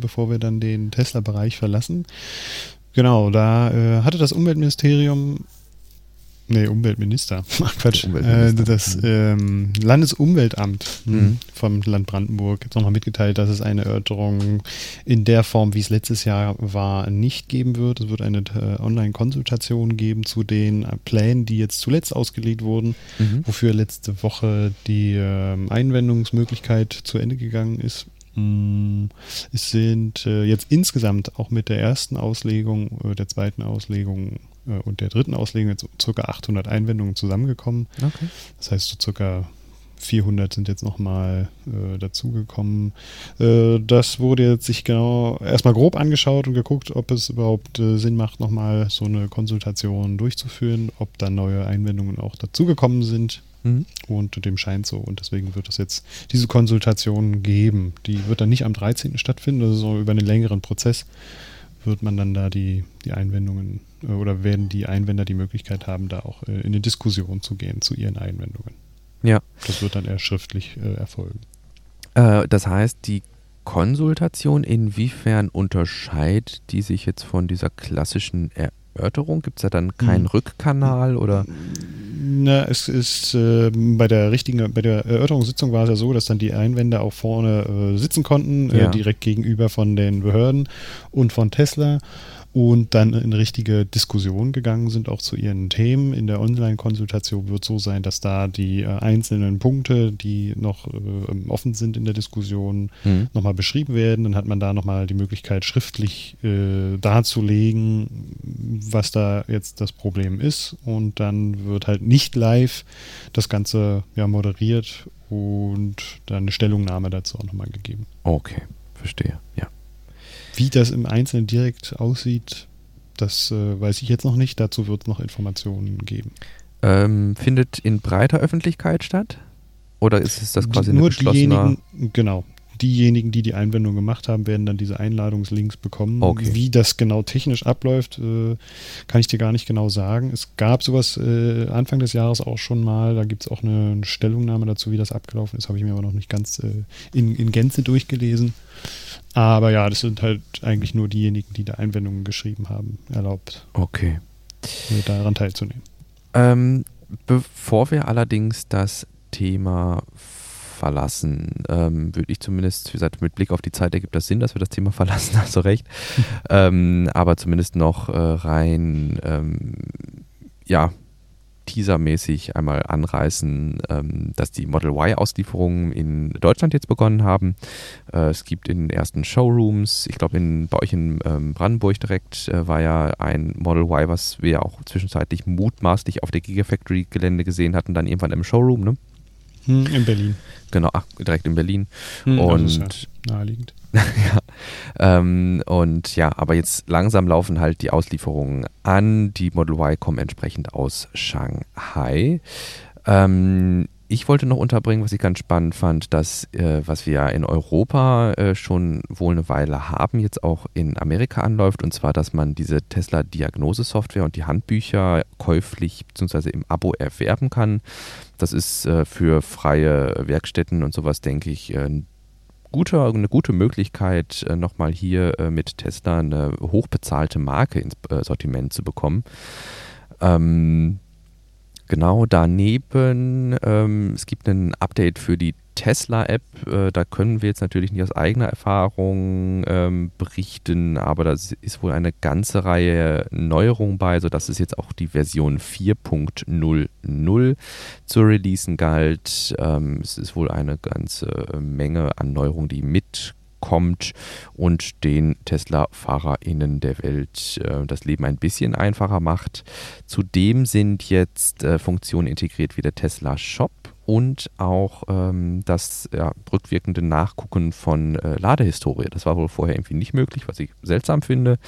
Bevor wir dann den Tesla-Bereich verlassen. Genau, da äh, hatte das Umweltministerium Nee, Umweltminister. Ach, Quatsch. Umweltminister. Äh, das mhm. ähm, Landesumweltamt mhm. vom Land Brandenburg hat nochmal mitgeteilt, dass es eine Erörterung in der Form, wie es letztes Jahr war, nicht geben wird. Es wird eine äh, Online-Konsultation geben zu den äh, Plänen, die jetzt zuletzt ausgelegt wurden, mhm. wofür letzte Woche die äh, Einwendungsmöglichkeit zu Ende gegangen ist. Mm, es sind äh, jetzt insgesamt auch mit der ersten Auslegung, äh, der zweiten Auslegung und der dritten Auslegung jetzt ca. 800 Einwendungen zusammengekommen. Okay. Das heißt so ca. 400 sind jetzt nochmal äh, dazugekommen. Äh, das wurde jetzt sich genau erstmal grob angeschaut und geguckt, ob es überhaupt äh, Sinn macht, nochmal so eine Konsultation durchzuführen, ob da neue Einwendungen auch dazugekommen sind. Mhm. Und dem scheint so. Und deswegen wird es jetzt diese Konsultation geben. Die wird dann nicht am 13. stattfinden, also so über einen längeren Prozess wird man dann da die, die Einwendungen äh, oder werden die Einwender die Möglichkeit haben, da auch äh, in eine Diskussion zu gehen zu ihren Einwendungen. Ja. Das wird dann eher schriftlich äh, erfolgen. Äh, das heißt, die Konsultation, inwiefern unterscheidet die sich jetzt von dieser klassischen Erörterung? Gibt es da dann keinen hm. Rückkanal oder? Na, es ist äh, bei der richtigen, bei der Erörterungssitzung war es ja so, dass dann die Einwände auch vorne äh, sitzen konnten, äh, ja. direkt gegenüber von den Behörden und von Tesla und dann in richtige Diskussion gegangen sind, auch zu ihren Themen. In der Online-Konsultation wird so sein, dass da die äh, einzelnen Punkte, die noch äh, offen sind in der Diskussion, mhm. nochmal beschrieben werden. Dann hat man da nochmal die Möglichkeit, schriftlich äh, darzulegen, was da jetzt das Problem ist. Und dann wird halt nicht live das Ganze ja moderiert und dann eine Stellungnahme dazu auch nochmal gegeben. Okay, verstehe, ja. Wie das im Einzelnen direkt aussieht, das äh, weiß ich jetzt noch nicht. Dazu wird es noch Informationen geben. Ähm, findet in breiter Öffentlichkeit statt? Oder ist es das quasi Nur diejenigen, genau. Diejenigen, die die Einwendung gemacht haben, werden dann diese Einladungslinks bekommen. Okay. Wie das genau technisch abläuft, äh, kann ich dir gar nicht genau sagen. Es gab sowas äh, Anfang des Jahres auch schon mal. Da gibt es auch eine, eine, Stellungnahme dazu, wie das abgelaufen ist. Habe ich mir aber noch nicht ganz äh, in, in Gänze durchgelesen. Aber ja, das sind halt eigentlich nur diejenigen, die da Einwendungen geschrieben haben, erlaubt. Okay. Daran teilzunehmen. Ähm, bevor wir allerdings das Thema verlassen, ähm, würde ich zumindest, wie gesagt, mit Blick auf die Zeit ergibt das Sinn, dass wir das Thema verlassen, hast du recht. ähm, aber zumindest noch äh, rein, ähm, ja, teasermäßig einmal anreißen, ähm, dass die Model Y-Auslieferungen in Deutschland jetzt begonnen haben. Äh, es gibt in den ersten Showrooms, ich glaube bei euch in ähm, Brandenburg direkt äh, war ja ein Model Y, was wir auch zwischenzeitlich mutmaßlich auf der Gigafactory-Gelände gesehen hatten, dann irgendwann im Showroom, ne? Hm, in Berlin. Genau, ach, direkt in Berlin. Hm, und ja naheliegend. ja. Ähm, und ja, aber jetzt langsam laufen halt die Auslieferungen an. Die Model Y kommen entsprechend aus Shanghai. Ähm, ich wollte noch unterbringen, was ich ganz spannend fand, dass, äh, was wir ja in Europa äh, schon wohl eine Weile haben, jetzt auch in Amerika anläuft, und zwar, dass man diese Tesla-Diagnose-Software und die Handbücher käuflich bzw. im Abo erwerben kann. Das ist äh, für freie Werkstätten und sowas, denke ich, ein gute, eine gute Möglichkeit, äh, nochmal hier äh, mit Tesla eine hochbezahlte Marke ins äh, Sortiment zu bekommen. Ähm, genau daneben, ähm, es gibt ein Update für die Tesla-App, äh, da können wir jetzt natürlich nicht aus eigener Erfahrung ähm, berichten, aber da ist wohl eine ganze Reihe Neuerungen bei, sodass es jetzt auch die Version 4.00 zu releasen galt. Ähm, es ist wohl eine ganze Menge an Neuerungen, die mit kommt und den Tesla-FahrerInnen der Welt äh, das Leben ein bisschen einfacher macht. Zudem sind jetzt äh, Funktionen integriert wie der Tesla Shop und auch ähm, das ja, rückwirkende Nachgucken von äh, Ladehistorie. Das war wohl vorher irgendwie nicht möglich, was ich seltsam finde.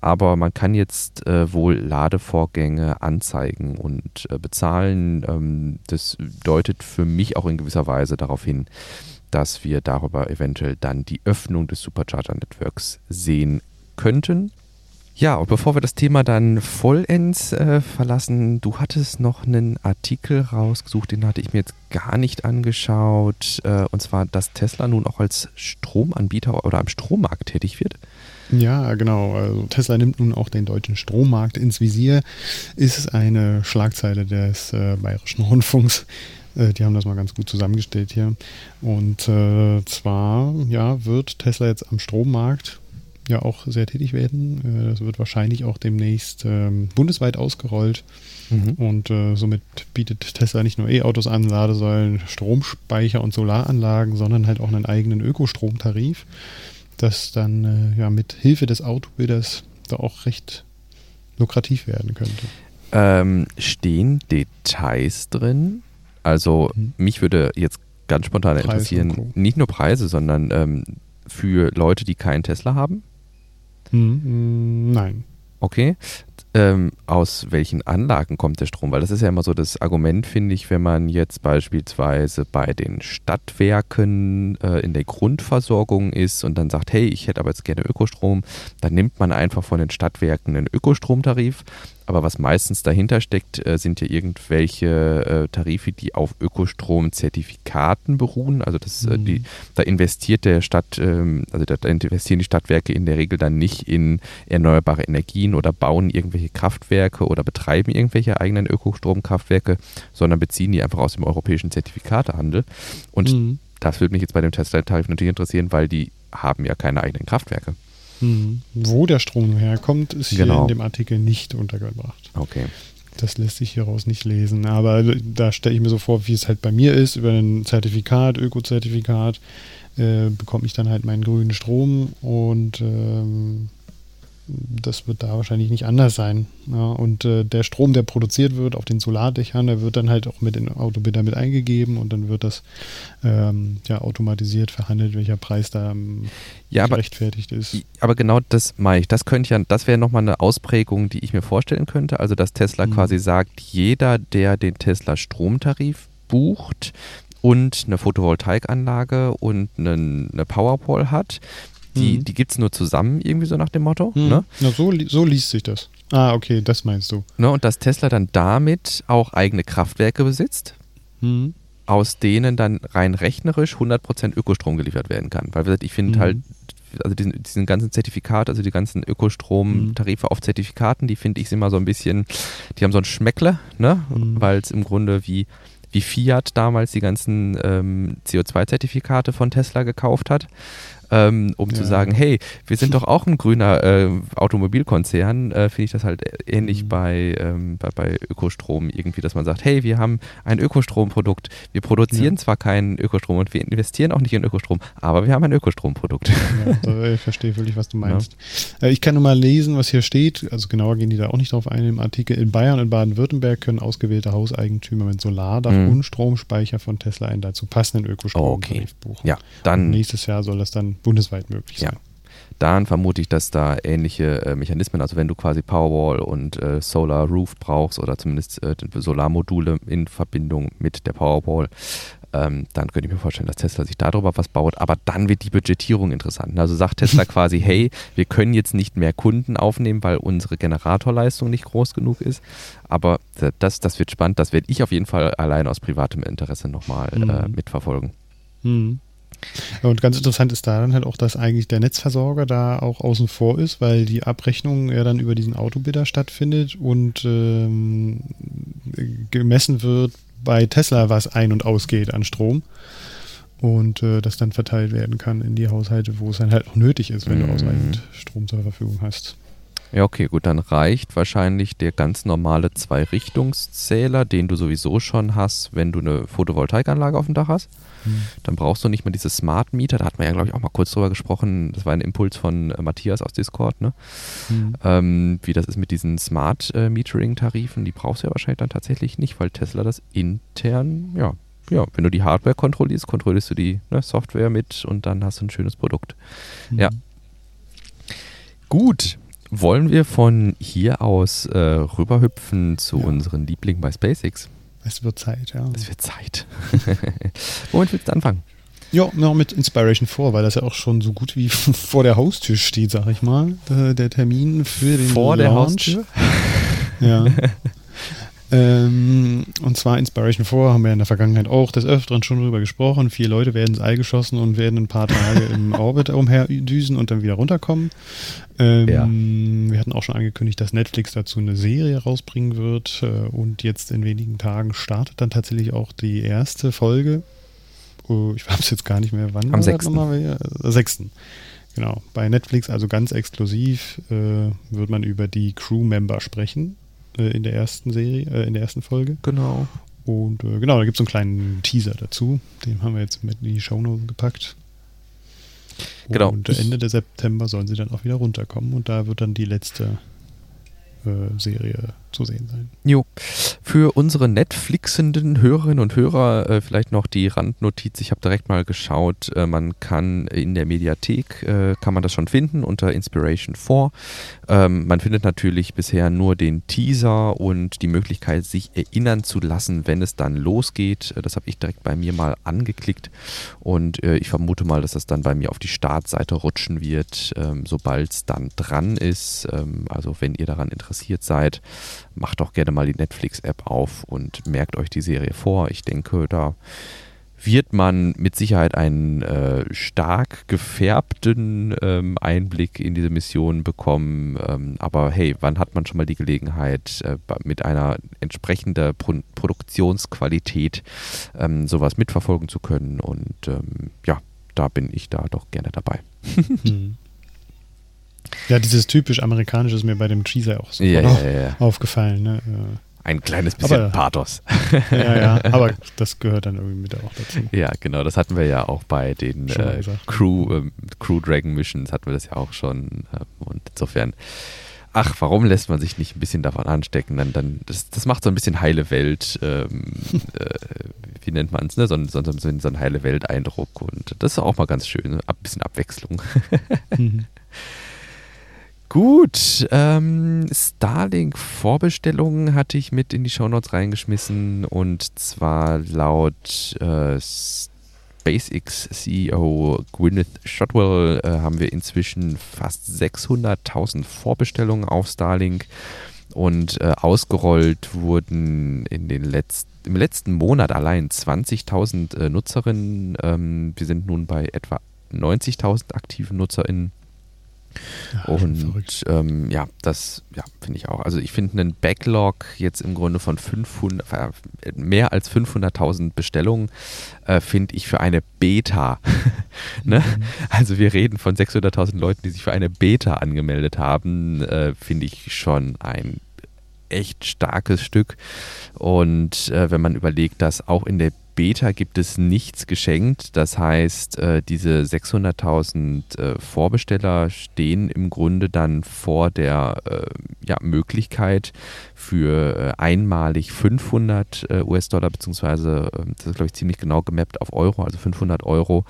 Aber man kann jetzt äh, wohl Ladevorgänge anzeigen und äh, bezahlen. Ähm, das deutet für mich auch in gewisser Weise darauf hin, dass wir darüber eventuell dann die Öffnung des Supercharger-Networks sehen könnten. Ja, und bevor wir das Thema dann vollends äh, verlassen, du hattest noch einen Artikel rausgesucht, den hatte ich mir jetzt gar nicht angeschaut. Äh, und zwar, dass Tesla nun auch als Stromanbieter oder am Strommarkt tätig wird. Ja, genau. Also Tesla nimmt nun auch den deutschen Strommarkt ins Visier. Ist eine Schlagzeile des äh, Bayerischen Rundfunks. Äh, die haben das mal ganz gut zusammengestellt hier. Und äh, zwar ja, wird Tesla jetzt am Strommarkt ja auch sehr tätig werden. Äh, das wird wahrscheinlich auch demnächst ähm, bundesweit ausgerollt. Mhm. Und äh, somit bietet Tesla nicht nur E-Autos an, Ladesäulen, Stromspeicher und Solaranlagen, sondern halt auch einen eigenen Ökostromtarif, das dann äh, ja mit Hilfe des Autobilders da auch recht lukrativ werden könnte. Ähm, stehen Details drin? Also mhm. mich würde jetzt ganz spontan Preise interessieren, nicht nur Preise, sondern ähm, für Leute, die keinen Tesla haben? Mhm. Nein. Okay ähm, aus welchen Anlagen kommt der Strom? Weil das ist ja immer so das Argument, finde ich, wenn man jetzt beispielsweise bei den Stadtwerken äh, in der Grundversorgung ist und dann sagt, hey, ich hätte aber jetzt gerne Ökostrom, dann nimmt man einfach von den Stadtwerken einen Ökostromtarif aber was meistens dahinter steckt, äh, sind ja irgendwelche äh, Tarife, die auf Ökostromzertifikaten beruhen. Also das, äh, die, mhm. da investiert der Stadt, ähm, also da, da, investieren die Stadtwerke in der Regel dann nicht in erneuerbare Energien oder bauen irgendwelche Kraftwerke oder betreiben irgendwelche eigenen Ökostromkraftwerke, sondern beziehen die einfach aus dem europäischen Zertifikatehandel. Und mhm. das würde mich jetzt bei dem Tesla-Tarif natürlich interessieren, weil die haben ja keine eigenen Kraftwerke. Hm. Wo der Strom herkommt, ist genau. hier in dem Artikel nicht untergebracht. Okay. Das lässt sich hieraus nicht lesen. Aber da stelle ich mir so vor, wie es halt bei mir ist, über ein Zertifikat, Ökozertifikat, äh, bekomme ich dann halt meinen grünen Strom und ähm, das wird da wahrscheinlich nicht anders sein. Ja, und äh, der Strom, der produziert wird auf den Solardächern, der wird dann halt auch mit den Autobidder mit eingegeben und dann wird das ähm, ja automatisiert verhandelt, welcher Preis da ähm, ja, gerechtfertigt ist. Aber genau das meine ich. Das könnte ja, das wäre nochmal eine Ausprägung, die ich mir vorstellen könnte. Also dass Tesla mhm. quasi sagt, jeder, der den Tesla Stromtarif bucht, und eine Photovoltaikanlage und eine, eine Powerwall hat, die, mhm. die gibt es nur zusammen, irgendwie so nach dem Motto. Mhm. Ne? Na, so, so liest sich das. Ah, okay, das meinst du. Ne, und dass Tesla dann damit auch eigene Kraftwerke besitzt, mhm. aus denen dann rein rechnerisch 100% Ökostrom geliefert werden kann. Weil ich finde mhm. halt, also diesen, diesen, ganzen Zertifikat, also die ganzen Ökostrom-Tarife auf Zertifikaten, die finde ich immer so ein bisschen, die haben so ein Schmeckle, ne? Mhm. weil es im Grunde wie, wie Fiat damals die ganzen ähm, CO2-Zertifikate von Tesla gekauft hat ähm, um ja. zu sagen, hey, wir sind doch auch ein grüner äh, Automobilkonzern, äh, finde ich das halt ähnlich mhm. bei, ähm, bei, bei, Ökostrom irgendwie, dass man sagt, hey, wir haben ein Ökostromprodukt, wir produzieren ja. zwar keinen Ökostrom und wir investieren auch nicht in Ökostrom, aber wir haben ein Ökostromprodukt. Ja, ich verstehe völlig, was du meinst. Äh, ich kann nur mal lesen, was hier steht, also genauer gehen die da auch nicht drauf ein im Artikel. In Bayern und Baden-Württemberg können ausgewählte Hauseigentümer mit Solardach mhm. und Stromspeicher von Tesla einen dazu passenden Ökostrom oh, okay. buchen. Ja, dann und nächstes Jahr soll das dann bundesweit möglich sein. Ja. Dann vermute ich, dass da ähnliche äh, Mechanismen, also wenn du quasi Powerwall und äh, Solar Roof brauchst oder zumindest äh, Solarmodule in Verbindung mit der Powerwall, ähm, dann könnte ich mir vorstellen, dass Tesla sich darüber was baut. Aber dann wird die Budgetierung interessant. Also sagt Tesla quasi, hey, wir können jetzt nicht mehr Kunden aufnehmen, weil unsere Generatorleistung nicht groß genug ist. Aber das, das wird spannend. Das werde ich auf jeden Fall allein aus privatem Interesse nochmal äh, mhm. mitverfolgen. Mhm. Und ganz interessant ist da dann halt auch, dass eigentlich der Netzversorger da auch außen vor ist, weil die Abrechnung ja dann über diesen Autobidder stattfindet und ähm, gemessen wird bei Tesla, was ein- und ausgeht an Strom. Und äh, das dann verteilt werden kann in die Haushalte, wo es dann halt auch nötig ist, wenn mm. du ausreichend Strom zur Verfügung hast. Ja, okay, gut, dann reicht wahrscheinlich der ganz normale Zwei-Richtungszähler, den du sowieso schon hast, wenn du eine Photovoltaikanlage auf dem Dach hast. Hm. Dann brauchst du nicht mehr diese Smart Meter, da hat man ja, glaube ich, auch mal kurz drüber gesprochen. Das war ein Impuls von äh, Matthias aus Discord, ne? Hm. Ähm, wie das ist mit diesen Smart äh, Metering-Tarifen, die brauchst du ja wahrscheinlich dann tatsächlich nicht, weil Tesla das intern, ja, ja, wenn du die Hardware kontrollierst, kontrollierst du die ne, Software mit und dann hast du ein schönes Produkt. Hm. Ja. Gut, wollen wir von hier aus äh, rüberhüpfen zu ja. unseren Lieblingen bei SpaceX? Es wird Zeit, ja. Es wird Zeit. Womit willst du anfangen? Ja, noch mit Inspiration 4, weil das ja auch schon so gut wie vor der Haustür steht, sag ich mal. Der, Termin für den Vor Launch. der Haustür? Ja. Ähm, und zwar Inspiration 4 haben wir in der Vergangenheit auch des Öfteren schon drüber gesprochen. Vier Leute werden ins All geschossen und werden ein paar Tage im Orbit umherdüsen und dann wieder runterkommen. Ähm, ja. Wir hatten auch schon angekündigt, dass Netflix dazu eine Serie rausbringen wird. Äh, und jetzt in wenigen Tagen startet dann tatsächlich auch die erste Folge. Oh, ich weiß jetzt gar nicht mehr, wann. Am 6. Äh, 6. Genau. Bei Netflix, also ganz exklusiv, äh, wird man über die Crew-Member sprechen äh, in der ersten Serie, äh, in der ersten Folge. Genau. Und äh, genau, da gibt es so einen kleinen Teaser dazu. Den haben wir jetzt mit in die Shownotes gepackt. Genau. Und Ende der September sollen sie dann auch wieder runterkommen und da wird dann die letzte äh, Serie zu sehen sein. Jo. Für unsere Netflixenden Hörerinnen und Hörer äh, vielleicht noch die Randnotiz. Ich habe direkt mal geschaut. Äh, man kann in der Mediathek, äh, kann man das schon finden unter Inspiration 4. Ähm, man findet natürlich bisher nur den Teaser und die Möglichkeit, sich erinnern zu lassen, wenn es dann losgeht. Äh, das habe ich direkt bei mir mal angeklickt und äh, ich vermute mal, dass das dann bei mir auf die Startseite rutschen wird, ähm, sobald es dann dran ist. Ähm, also wenn ihr daran interessiert seid, macht doch gerne mal die Netflix-App auf und merkt euch die Serie vor. Ich denke, da wird man mit Sicherheit einen äh, stark gefärbten ähm, Einblick in diese Mission bekommen. Ähm, aber hey, wann hat man schon mal die Gelegenheit, äh, mit einer entsprechenden Pro Produktionsqualität ähm, sowas mitverfolgen zu können? Und ähm, ja, da bin ich da doch gerne dabei. Ja, dieses typisch amerikanische ist mir bei dem Cheeser auch so ja, ja, ja. aufgefallen. Ne? Ein kleines bisschen aber, Pathos. Ja, ja, aber das gehört dann irgendwie mit auch dazu. Ja, genau, das hatten wir ja auch bei den äh, Crew, äh, Crew Dragon Missions, hatten wir das ja auch schon. Äh, und insofern, ach, warum lässt man sich nicht ein bisschen davon anstecken? Dann, dann, das, das macht so ein bisschen heile Welt, ähm, äh, wie nennt man es, ne? so, so, so, so einen heile Welt-Eindruck. Und das ist auch mal ganz schön, ein bisschen Abwechslung. Mhm. Gut, ähm, Starlink-Vorbestellungen hatte ich mit in die Shownotes reingeschmissen und zwar laut äh, SpaceX-CEO Gwyneth Shotwell äh, haben wir inzwischen fast 600.000 Vorbestellungen auf Starlink und äh, ausgerollt wurden in den letzten im letzten Monat allein 20.000 äh, Nutzerinnen. Ähm, wir sind nun bei etwa 90.000 aktiven NutzerInnen ja, und ähm, ja, das ja, finde ich auch. Also ich finde einen Backlog jetzt im Grunde von 500, äh, mehr als 500.000 Bestellungen äh, finde ich für eine Beta. ne? Mhm. Also wir reden von 600.000 Leuten, die sich für eine Beta angemeldet haben, äh, finde ich schon ein echt starkes Stück. Und äh, wenn man überlegt, dass auch in der Beta gibt es nichts geschenkt. Das heißt, äh, diese 600.000 äh, Vorbesteller stehen im Grunde dann vor der äh, ja, Möglichkeit für einmalig 500 US-Dollar, beziehungsweise ähm, das ist, glaube ich, ziemlich genau gemappt auf Euro, also 500 Euro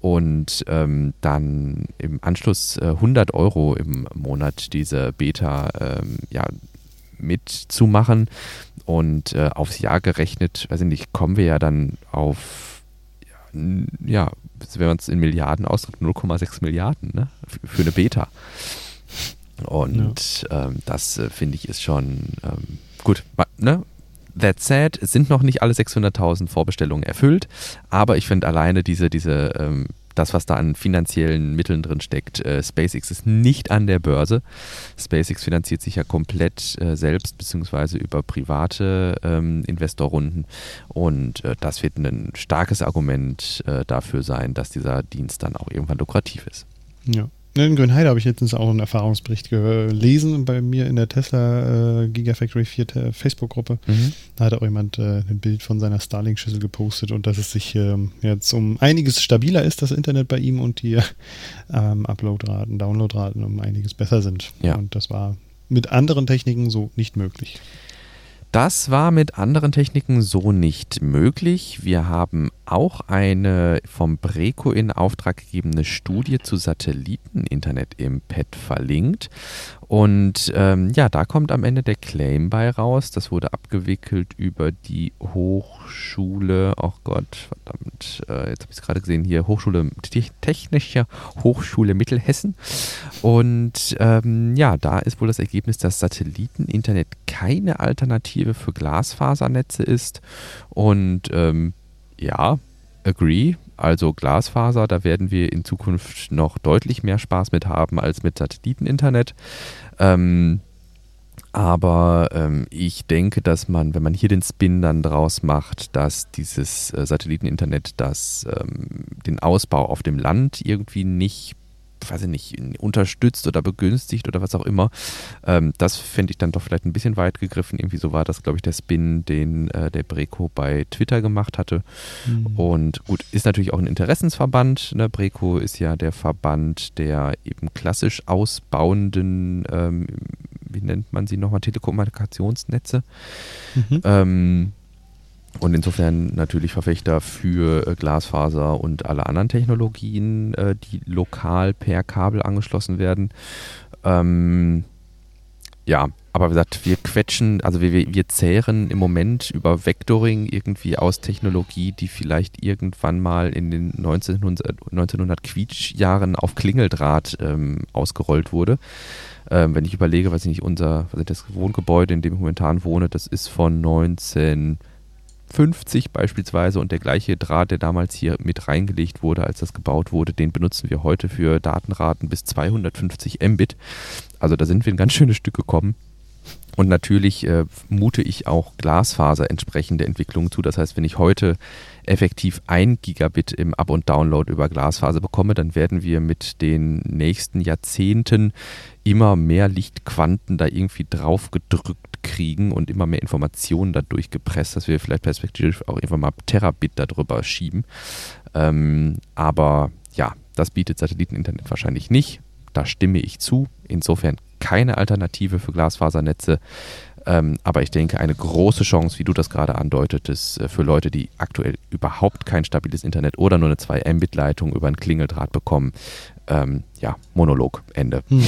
und ähm, dann im Anschluss äh, 100 Euro im Monat diese Beta ähm, ja, mitzumachen. Und äh, aufs Jahr gerechnet, weiß ich nicht, kommen wir ja dann auf, ja, wenn man es in Milliarden ausdrückt, 0,6 Milliarden ne? für eine Beta. Und ja. ähm, das äh, finde ich ist schon ähm, gut. Ne? That said, es sind noch nicht alle 600.000 Vorbestellungen erfüllt, aber ich finde alleine diese, diese ähm, das, was da an finanziellen Mitteln drin steckt. Äh, SpaceX ist nicht an der Börse. SpaceX finanziert sich ja komplett äh, selbst, beziehungsweise über private ähm, Investorrunden. Und äh, das wird ein starkes Argument äh, dafür sein, dass dieser Dienst dann auch irgendwann lukrativ ist. Ja. In Grünheide habe ich letztens auch einen Erfahrungsbericht gelesen bei mir in der Tesla äh, Gigafactory 4 Facebook-Gruppe. Mhm. Da hat auch jemand äh, ein Bild von seiner Starlink-Schüssel gepostet und dass es sich ähm, jetzt um einiges stabiler ist, das Internet bei ihm und die ähm, Upload-Raten, Download-Raten um einiges besser sind. Ja. Und das war mit anderen Techniken so nicht möglich. Das war mit anderen Techniken so nicht möglich. Wir haben auch eine vom Breco in Auftrag gegebene Studie zu Satelliteninternet im Pad verlinkt. Und ähm, ja, da kommt am Ende der Claim bei raus. Das wurde abgewickelt über die Hochschule, oh Gott, verdammt, äh, jetzt habe ich es gerade gesehen, hier Hochschule, Technische Hochschule Mittelhessen. Und ähm, ja, da ist wohl das Ergebnis, dass Satelliteninternet keine Alternative für Glasfasernetze ist. Und ähm, ja, agree. Also Glasfaser, da werden wir in Zukunft noch deutlich mehr Spaß mit haben als mit Satelliteninternet. Ähm, aber ähm, ich denke, dass man, wenn man hier den Spin dann draus macht, dass dieses äh, Satelliteninternet das, ähm, den Ausbau auf dem Land irgendwie nicht weiß ich nicht, unterstützt oder begünstigt oder was auch immer. Ähm, das fände ich dann doch vielleicht ein bisschen weit gegriffen. Irgendwie so war das, glaube ich, der Spin, den äh, der Breco bei Twitter gemacht hatte. Mhm. Und gut, ist natürlich auch ein Interessensverband. Ne? Breco ist ja der Verband der eben klassisch ausbauenden ähm, wie nennt man sie nochmal, Telekommunikationsnetze. Mhm. Ähm, und insofern natürlich Verfechter für äh, Glasfaser und alle anderen Technologien, äh, die lokal per Kabel angeschlossen werden. Ähm, ja, aber wie gesagt, wir quetschen, also wir, wir zehren im Moment über Vectoring irgendwie aus Technologie, die vielleicht irgendwann mal in den 1900, 1900 Quietschjahren auf Klingeldraht ähm, ausgerollt wurde. Ähm, wenn ich überlege, was ich nicht, unser, was ist das Wohngebäude, in dem ich momentan wohne, das ist von 19 50 beispielsweise und der gleiche Draht, der damals hier mit reingelegt wurde, als das gebaut wurde, den benutzen wir heute für Datenraten bis 250 Mbit. Also da sind wir ein ganz schönes Stück gekommen. Und natürlich äh, mute ich auch Glasfaser entsprechende Entwicklungen zu. Das heißt, wenn ich heute effektiv ein Gigabit im Up- und Download über Glasfaser bekomme, dann werden wir mit den nächsten Jahrzehnten immer mehr Lichtquanten da irgendwie drauf gedrückt kriegen und immer mehr Informationen dadurch gepresst, dass wir vielleicht perspektivisch auch irgendwann mal Terabit darüber schieben. Ähm, aber ja, das bietet Satelliteninternet wahrscheinlich nicht. Da stimme ich zu. Insofern keine Alternative für Glasfasernetze. Ähm, aber ich denke, eine große Chance, wie du das gerade andeutetest, äh, für Leute, die aktuell überhaupt kein stabiles Internet oder nur eine 2 Mbit-Leitung über einen Klingeldraht bekommen. Ähm, ja, Monolog, Ende. Hm.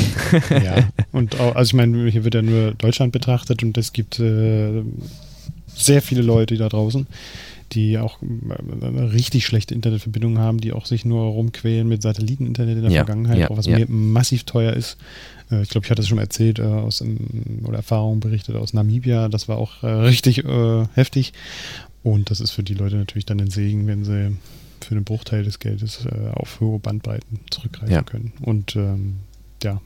Ja, und auch, also ich meine, hier wird ja nur Deutschland betrachtet und es gibt äh, sehr viele Leute da draußen, die auch äh, richtig schlechte Internetverbindung haben, die auch sich nur rumquälen mit Satelliteninternet in der ja, Vergangenheit, ja, auch was ja. massiv teuer ist. Äh, ich glaube, ich hatte es schon erzählt, äh, aus oder Erfahrungen berichtet aus Namibia. Das war auch äh, richtig heftig. Und das ist für die Leute natürlich dann ein Segen, wenn sie für einen Bruchteil des Geldes auf hohe Bandbreiten zurückgreifen ja. können. Und ähm, ja,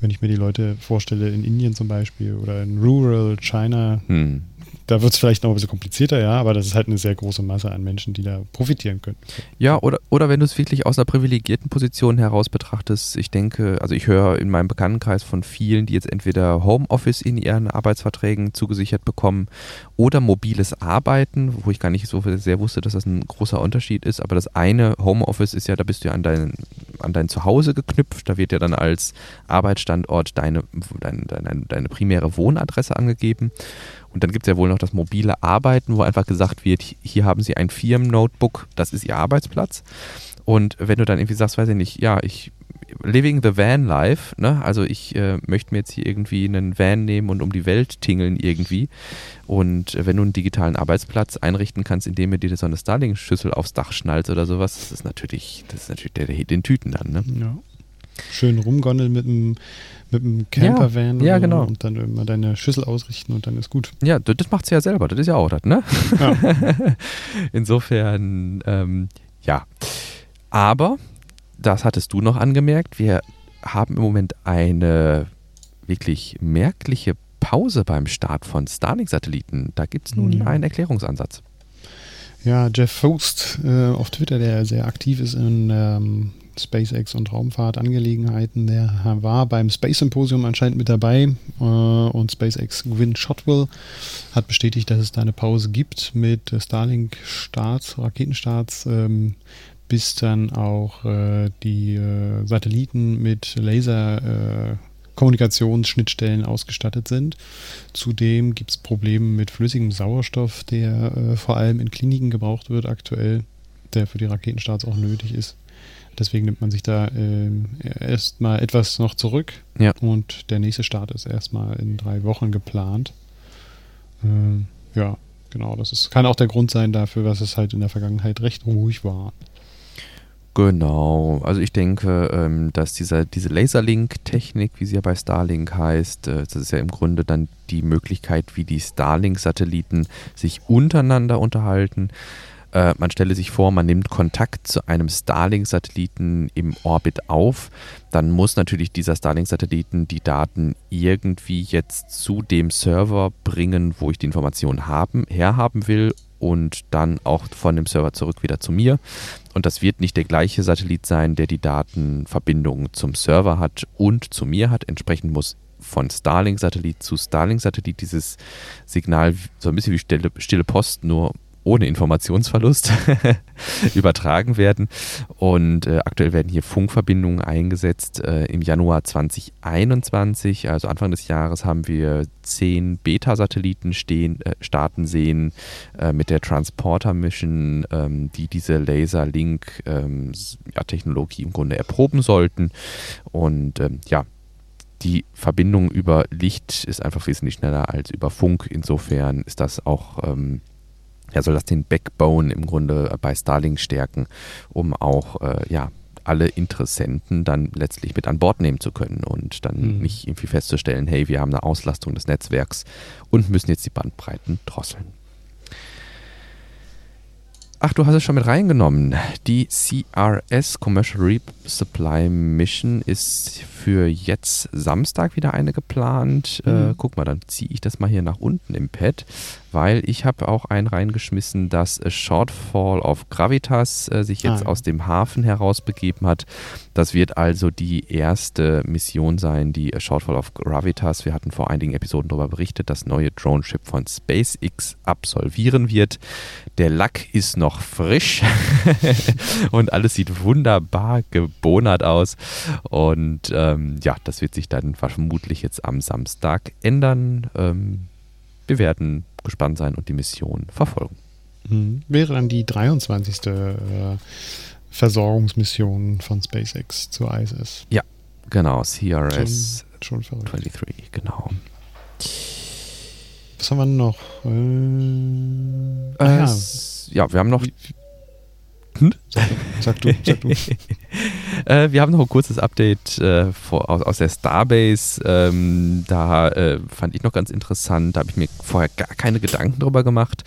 wenn ich mir die Leute vorstelle in Indien zum Beispiel oder in Rural China, hm da wird es vielleicht noch ein bisschen komplizierter, ja, aber das ist halt eine sehr große Masse an Menschen, die da profitieren können. Ja, oder, oder wenn du es wirklich aus einer privilegierten Position heraus betrachtest, ich denke, also ich höre in meinem Bekanntenkreis von vielen, die jetzt entweder Homeoffice in ihren Arbeitsverträgen zugesichert bekommen oder mobiles Arbeiten, wo ich gar nicht so sehr wusste, dass das ein großer Unterschied ist, aber das eine Homeoffice ist ja, da bist du ja an dein, an dein Zuhause geknüpft, da wird ja dann als Arbeitsstandort deine, deine, deine, deine primäre Wohnadresse angegeben und dann gibt es ja wohl noch das mobile Arbeiten, wo einfach gesagt wird, hier haben Sie ein Firmen-Notebook, das ist Ihr Arbeitsplatz. Und wenn du dann irgendwie sagst, weiß ich nicht, ja, ich living the van life, ne? Also ich äh, möchte mir jetzt hier irgendwie einen Van nehmen und um die Welt tingeln irgendwie. Und wenn du einen digitalen Arbeitsplatz einrichten kannst, indem du dir so eine Starlink-Schüssel aufs Dach schnallst oder sowas, das ist natürlich, das ist natürlich der, der den Tüten dann, ne? Ja. Schön rumgondeln mit einem mit einem Campervan ja, ja, genau. und dann immer deine Schüssel ausrichten und dann ist gut. Ja, das, das macht sie ja selber, das ist ja auch das, ne? Ja. Insofern, ähm, ja. Aber, das hattest du noch angemerkt, wir haben im Moment eine wirklich merkliche Pause beim Start von Starlink-Satelliten. Da gibt es nun ja. einen Erklärungsansatz. Ja, Jeff Foust äh, auf Twitter, der sehr aktiv ist in ähm, SpaceX und Raumfahrtangelegenheiten. Der war beim Space Symposium anscheinend mit dabei äh, und SpaceX Gwyn Shotwell hat bestätigt, dass es da eine Pause gibt mit Starlink-Starts, Raketenstarts, ähm, bis dann auch äh, die äh, Satelliten mit Laser Kommunikationsschnittstellen ausgestattet sind. Zudem gibt es Probleme mit flüssigem Sauerstoff, der äh, vor allem in Kliniken gebraucht wird aktuell, der für die Raketenstarts auch nötig ist. Deswegen nimmt man sich da äh, erstmal etwas noch zurück. Ja. Und der nächste Start ist erstmal in drei Wochen geplant. Äh, ja, genau. Das ist, kann auch der Grund sein dafür, was es halt in der Vergangenheit recht ruhig war. Genau, also ich denke, ähm, dass dieser, diese Laserlink-Technik, wie sie ja bei Starlink heißt, äh, das ist ja im Grunde dann die Möglichkeit, wie die Starlink-Satelliten sich untereinander unterhalten. Äh, man stelle sich vor, man nimmt Kontakt zu einem Starlink-Satelliten im Orbit auf. Dann muss natürlich dieser Starlink-Satelliten die Daten irgendwie jetzt zu dem Server bringen, wo ich die Informationen haben, herhaben will und dann auch von dem Server zurück wieder zu mir. Und das wird nicht der gleiche Satellit sein, der die Datenverbindung zum Server hat und zu mir hat. Entsprechend muss von Starlink-Satellit zu Starlink-Satellit dieses Signal so ein bisschen wie stille, stille Post, nur ohne Informationsverlust übertragen werden. Und äh, aktuell werden hier Funkverbindungen eingesetzt. Äh, Im Januar 2021, also Anfang des Jahres, haben wir zehn Beta-Satelliten stehen, äh, starten sehen äh, mit der Transporter-Mission, ähm, die diese Laser-Link-Technologie ähm, im Grunde erproben sollten. Und ähm, ja, die Verbindung über Licht ist einfach wesentlich schneller als über Funk. Insofern ist das auch, ähm, ja, soll das den Backbone im Grunde bei Starlink stärken, um auch, äh, ja, alle Interessenten dann letztlich mit an Bord nehmen zu können und dann mhm. nicht irgendwie festzustellen, hey, wir haben eine Auslastung des Netzwerks und müssen jetzt die Bandbreiten drosseln. Ach, du hast es schon mit reingenommen. Die CRS Commercial Resupply Mission ist für jetzt Samstag wieder eine geplant. Äh, mhm. Äh, guck mal, dann ziehe ich das mal hier nach unten im Pad, weil ich habe auch einen reingeschmissen, dass Shortfall of Gravitas äh, sich jetzt ah, ja. aus dem Hafen herausbegeben hat. Das wird also die erste Mission sein, die Shortfall of Gravitas, wir hatten vor einigen Episoden darüber berichtet, das neue Drone-Ship von SpaceX absolvieren wird. Der Lack ist noch frisch und alles sieht wunderbar gebonert aus und äh, ähm, ja, das wird sich dann vermutlich jetzt am Samstag ändern. Ähm, wir werden gespannt sein und die Mission verfolgen. Mhm. Wäre dann die 23. Äh, Versorgungsmission von SpaceX zur ISS. Ja, genau, CRS schon, schon 23, genau. Was haben wir noch? Äh, äh, ja. ja. wir haben noch. Hm? Sag, sag, du, sag du. äh, wir haben noch ein kurzes Update äh, vor, aus, aus, der Starbase. Ähm, da äh, fand ich noch ganz interessant. Da habe ich mir vorher gar keine Gedanken drüber gemacht.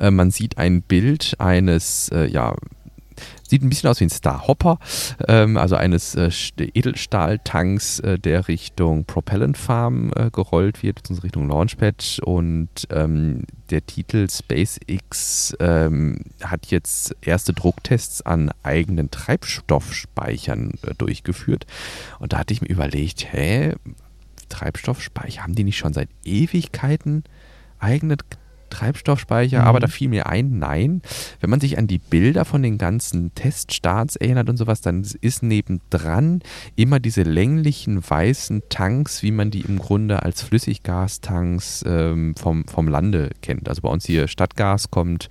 Äh, man sieht ein Bild eines, äh, ja, Sieht ein bisschen aus wie ein Starhopper, ähm, also eines äh, Edelstahltanks, äh, der Richtung Propellant Farm äh, gerollt wird, beziehungsweise Richtung Launchpad. Und ähm, der Titel SpaceX ähm, hat jetzt erste Drucktests an eigenen Treibstoffspeichern äh, durchgeführt. Und da hatte ich mir überlegt, hä, Treibstoffspeicher, haben die nicht schon seit Ewigkeiten eigene Treibstoffspeicher, mhm. aber da fiel mir ein, nein. Wenn man sich an die Bilder von den ganzen Teststarts erinnert und sowas, dann ist nebendran immer diese länglichen weißen Tanks, wie man die im Grunde als Flüssiggastanks ähm, vom, vom Lande kennt. Also bei uns hier Stadtgas kommt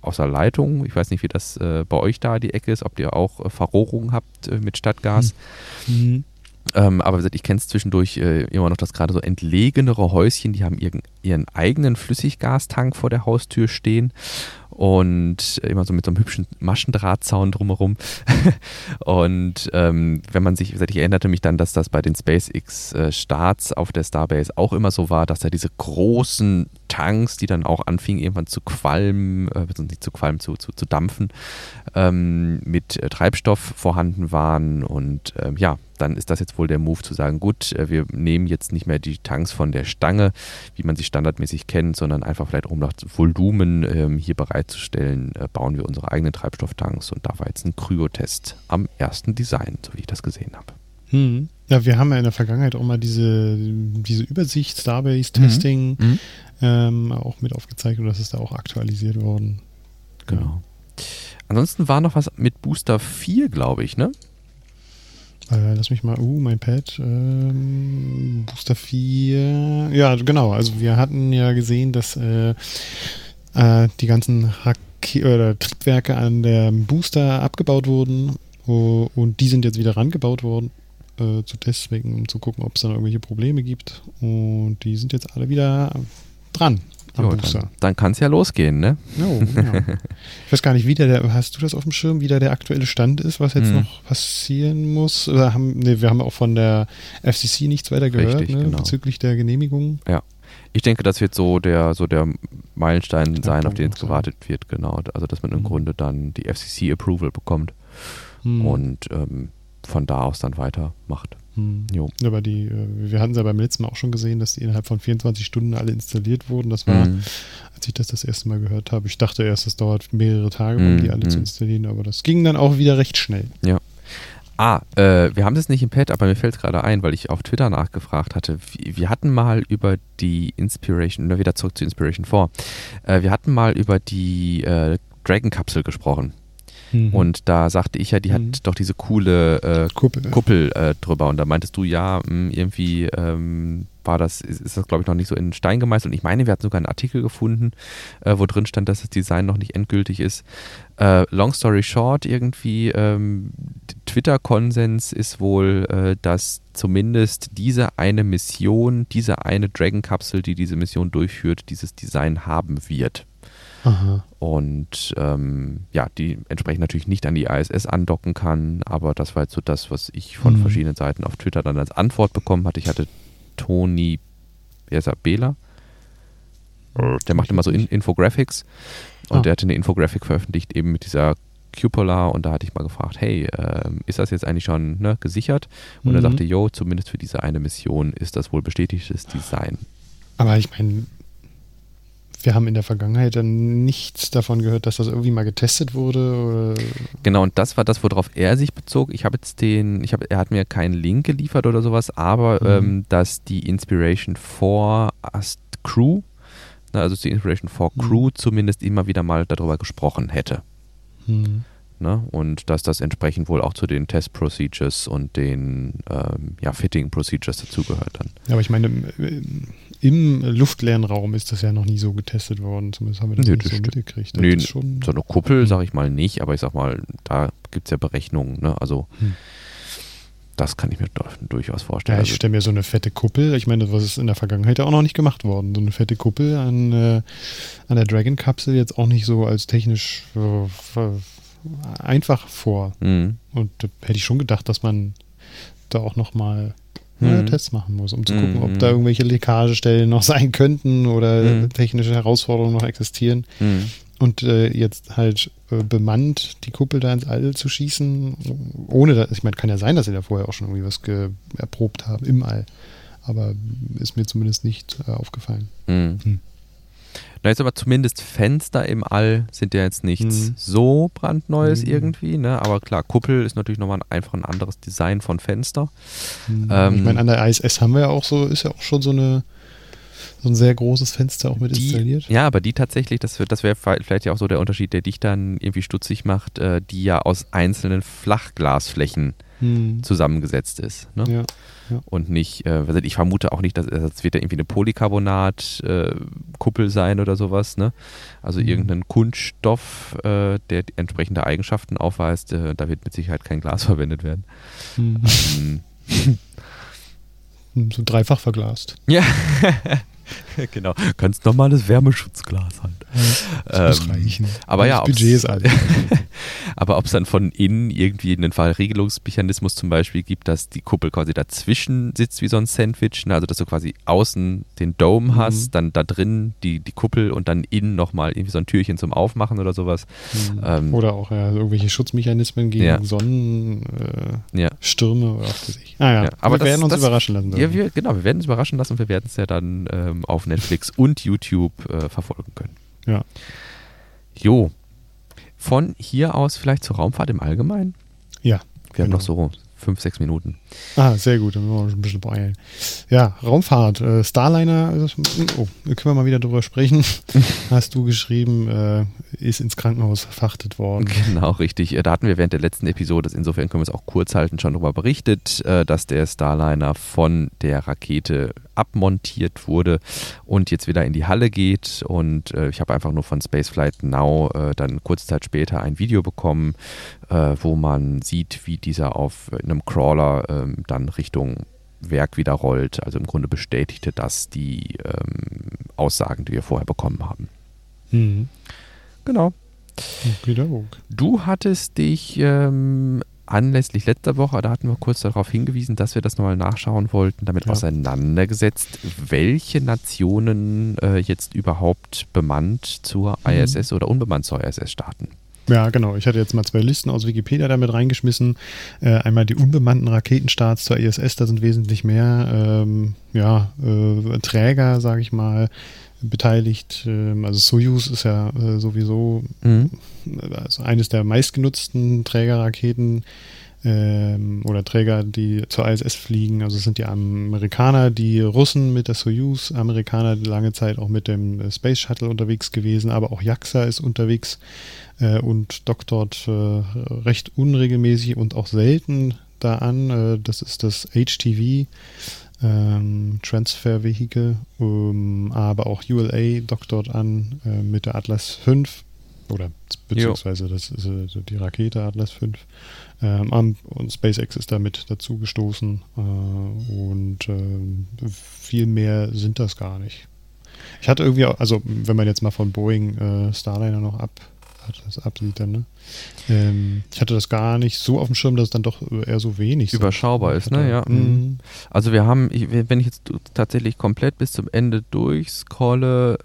aus der Leitung. Ich weiß nicht, wie das äh, bei euch da die Ecke ist, ob ihr auch äh, Verrohrung habt äh, mit Stadtgas. Mhm. Ähm, aber ich kenne es zwischendurch äh, immer noch, dass gerade so entlegenere Häuschen, die haben ihren, ihren eigenen Flüssiggastank vor der Haustür stehen und immer so mit so einem hübschen Maschendrahtzaun drumherum. und ähm, wenn man sich, ich erinnerte mich dann, dass das bei den SpaceX-Starts auf der Starbase auch immer so war, dass da diese großen Tanks, die dann auch anfingen irgendwann zu qualmen, äh, nicht zu qualmen, zu, zu, zu dampfen, ähm, mit äh, Treibstoff vorhanden waren. Und ähm, ja, dann ist das jetzt wohl der Move zu sagen, gut, äh, wir nehmen jetzt nicht mehr die Tanks von der Stange, wie man sie standardmäßig kennt, sondern einfach vielleicht um das Volumen ähm, hier bereit bereitzustellen, äh, bauen wir unsere eigenen Treibstofftanks und da war jetzt ein Kryotest am ersten Design, so wie ich das gesehen habe. Hm. Ja, wir haben ja in der Vergangenheit auch mal diese, diese Übersicht, Starbase-Testing mhm. mhm. ähm, auch mit aufgezeigt und das ist da auch aktualisiert worden. Genau. Ja. Ansonsten war noch was mit Booster 4, glaube ich, ne? Äh, lass mich mal, uh, mein Pad. Ähm, Booster 4. Ja, genau. Also wir hatten ja gesehen, dass äh, äh, die ganzen Hake oder Triebwerke an der Booster abgebaut wurden uh, und die sind jetzt wieder rangebaut worden äh, zu Testzwecken, um zu gucken, ob es da irgendwelche Probleme gibt. Und die sind jetzt alle wieder dran. Jo, dann, dann kann es ja losgehen, ne? Oh, ja. Ich weiß gar nicht, wie der, hast du das auf dem Schirm, wie da der aktuelle Stand ist, was jetzt hm. noch passieren muss? Oder haben, nee, wir haben auch von der FCC nichts weiter gehört, Richtig, ne, genau. bezüglich der Genehmigung. Ja. Ich denke, das wird so der, so der Meilenstein sein, auf den es gewartet wird, genau. Also, dass man im mhm. Grunde dann die FCC-Approval bekommt mhm. und ähm, von da aus dann weitermacht. Mhm. Jo. Aber die, äh, wir hatten es ja beim letzten Mal auch schon gesehen, dass die innerhalb von 24 Stunden alle installiert wurden. Das war, mhm. als ich das das erste Mal gehört habe, ich dachte erst, es dauert mehrere Tage, um die mhm. alle zu mhm. installieren, aber das ging dann auch wieder recht schnell. Ja. Ah, äh, wir haben das nicht im Pad, aber mir fällt es gerade ein, weil ich auf Twitter nachgefragt hatte. Wir hatten mal über die Inspiration, wieder zurück zu Inspiration 4. Äh, wir hatten mal über die äh, Dragon-Kapsel gesprochen. Mhm. Und da sagte ich ja, die hat mhm. doch diese coole äh, Kuppel, Kuppel äh, drüber. Und da meintest du, ja, mh, hm, irgendwie ähm, war das, ist, ist das, glaube ich, noch nicht so in Stein gemeißelt. Und ich meine, wir hatten sogar einen Artikel gefunden, äh, wo drin stand, dass das Design noch nicht endgültig ist. Äh, long story short, irgendwie, ähm, Twitter-Konsens ist wohl, äh, dass zumindest diese eine Mission, diese eine Dragon-Kapsel, die diese Mission durchführt, dieses Design haben wird. Aha. Und ähm, ja, die entsprechend natürlich nicht an die ISS andocken kann, aber das war jetzt so das, was ich von mhm. verschiedenen Seiten auf Twitter dann als Antwort bekommen hatte. Ich hatte Toni, ist er, Bela? Der macht immer so In Infographics und ah. der hatte eine Infographic veröffentlicht eben mit dieser Cupola und da hatte ich mal gefragt, hey, äh, ist das jetzt eigentlich schon ne, gesichert? Und mhm. er sagte, jo, zumindest für diese eine Mission ist das wohl bestätigtes Design. Aber ich meine, wir haben in der Vergangenheit dann nichts davon gehört, dass das irgendwie mal getestet wurde. Oder? Genau, und das war das, worauf er sich bezog. Ich habe jetzt den, ich habe, er hat mir keinen Link geliefert oder sowas, aber mhm. ähm, dass die Inspiration 4 Ast Crew, also die Inspiration 4 mhm. Crew zumindest immer wieder mal darüber gesprochen hätte. Mhm. Ne? Und dass das entsprechend wohl auch zu den Test Procedures und den ähm, ja, Fitting Procedures dazugehört dann. Ja, aber ich meine, im luftleeren Raum ist das ja noch nie so getestet worden. Zumindest haben wir das nee, nicht das so mitgekriegt. Das nee, schon so eine Kuppel, hm. sage ich mal nicht, aber ich sag mal, da gibt es ja Berechnungen. Ne? Also hm. das kann ich mir durchaus vorstellen. Ja, ich stelle mir so eine fette Kuppel, ich meine, was ist in der Vergangenheit ja auch noch nicht gemacht worden. So eine fette Kuppel an, äh, an der Dragon-Kapsel jetzt auch nicht so als technisch äh, einfach vor. Mhm. Und da hätte ich schon gedacht, dass man da auch nochmal mhm. Tests machen muss, um zu gucken, mhm. ob da irgendwelche Leckagestellen noch sein könnten oder mhm. technische Herausforderungen noch existieren. Mhm. Und äh, jetzt halt äh, bemannt die Kuppel da ins All zu schießen, ohne dass, ich meine, kann ja sein, dass sie da vorher auch schon irgendwie was erprobt haben im All. Aber ist mir zumindest nicht äh, aufgefallen. Mhm. Da ist aber zumindest Fenster im All sind ja jetzt nichts mhm. so brandneues mhm. irgendwie, ne? Aber klar, Kuppel ist natürlich nochmal einfach ein anderes Design von Fenster. Mhm. Ähm, ich meine, an der ISS haben wir ja auch so, ist ja auch schon so eine so ein sehr großes Fenster auch mit die, installiert. Ja, aber die tatsächlich, das, das wäre vielleicht ja auch so der Unterschied, der dich dann irgendwie stutzig macht, äh, die ja aus einzelnen Flachglasflächen hm. zusammengesetzt ist. Ne? Ja, ja. Und nicht, äh, ich vermute auch nicht, dass es wird ja irgendwie eine Polycarbonat-Kuppel äh, sein oder sowas. Ne? Also hm. irgendein Kunststoff, äh, der entsprechende Eigenschaften aufweist, äh, da wird mit Sicherheit kein Glas verwendet werden. Hm. Ähm, so dreifach verglast. Ja. genau. Ganz normales Wärmeschutzglas halt. Das ähm, muss reichen. Aber ja, Budget ist alt. aber ob es dann von innen irgendwie einen Fallregelungsmechanismus zum Beispiel gibt, dass die Kuppel quasi dazwischen sitzt wie so ein Sandwich, ne? also dass du quasi außen den Dome mhm. hast, dann da drin die, die Kuppel und dann innen nochmal irgendwie so ein Türchen zum Aufmachen oder sowas. Mhm. Ähm, oder auch ja, irgendwelche Schutzmechanismen gegen ja. Sonnenstürme äh, oder was weiß ich. Ah ja, ja aber wir das, werden uns das, überraschen lassen. Ja, wir, genau, wir werden uns überraschen lassen und wir werden es ja dann ähm, auf Netflix und YouTube äh, verfolgen können. Ja. Jo. Von hier aus vielleicht zur Raumfahrt im Allgemeinen? Ja. Wir genau. haben noch so fünf, sechs Minuten. Ah, sehr gut, dann müssen wir uns ein bisschen beeilen. Ja, Raumfahrt, äh, Starliner, oh, können wir mal wieder drüber sprechen. Hast du geschrieben, äh, ist ins Krankenhaus verfrachtet worden. Genau, richtig. Äh, da hatten wir während der letzten Episode, insofern können wir es auch kurz halten, schon darüber berichtet, äh, dass der Starliner von der Rakete abmontiert wurde und jetzt wieder in die Halle geht. Und äh, ich habe einfach nur von Spaceflight Now äh, dann kurze Zeit später ein Video bekommen, äh, wo man sieht, wie dieser auf einem Crawler ähm, dann Richtung Werk wieder rollt. Also im Grunde bestätigte das die ähm, Aussagen, die wir vorher bekommen haben. Mhm. Genau. Du hattest dich ähm, anlässlich letzter Woche, da hatten wir kurz darauf hingewiesen, dass wir das nochmal nachschauen wollten, damit ja. auseinandergesetzt, welche Nationen äh, jetzt überhaupt bemannt zur mhm. ISS oder unbemannt zur ISS starten. Ja, genau. Ich hatte jetzt mal zwei Listen aus Wikipedia damit reingeschmissen. Äh, einmal die unbemannten Raketenstarts zur ISS, da sind wesentlich mehr ähm, ja, äh, Träger, sage ich mal, beteiligt. Ähm, also Soyuz ist ja äh, sowieso mhm. also eines der meistgenutzten Trägerraketen ähm, oder Träger, die zur ISS fliegen. Also es sind die Amerikaner, die Russen mit der Soyuz, Amerikaner die lange Zeit auch mit dem äh, Space Shuttle unterwegs gewesen, aber auch JAXA ist unterwegs äh, und dockt dort recht unregelmäßig und auch selten da an. Das ist das HTV. Ähm, Transfer Vehicle, ähm, aber auch ULA dockt dort an äh, mit der Atlas 5 oder beziehungsweise jo. das ist äh, die Rakete Atlas 5 ähm, und SpaceX ist damit dazu gestoßen äh, und äh, viel mehr sind das gar nicht. Ich hatte irgendwie, auch, also wenn man jetzt mal von Boeing äh, Starliner noch ab, das absieht, dann, ne? Ähm, ich hatte das gar nicht so auf dem Schirm, dass es dann doch eher so wenig Überschaubar ist, ne? Ja. Mhm. Also wir haben, wenn ich jetzt tatsächlich komplett bis zum Ende durchscrolle,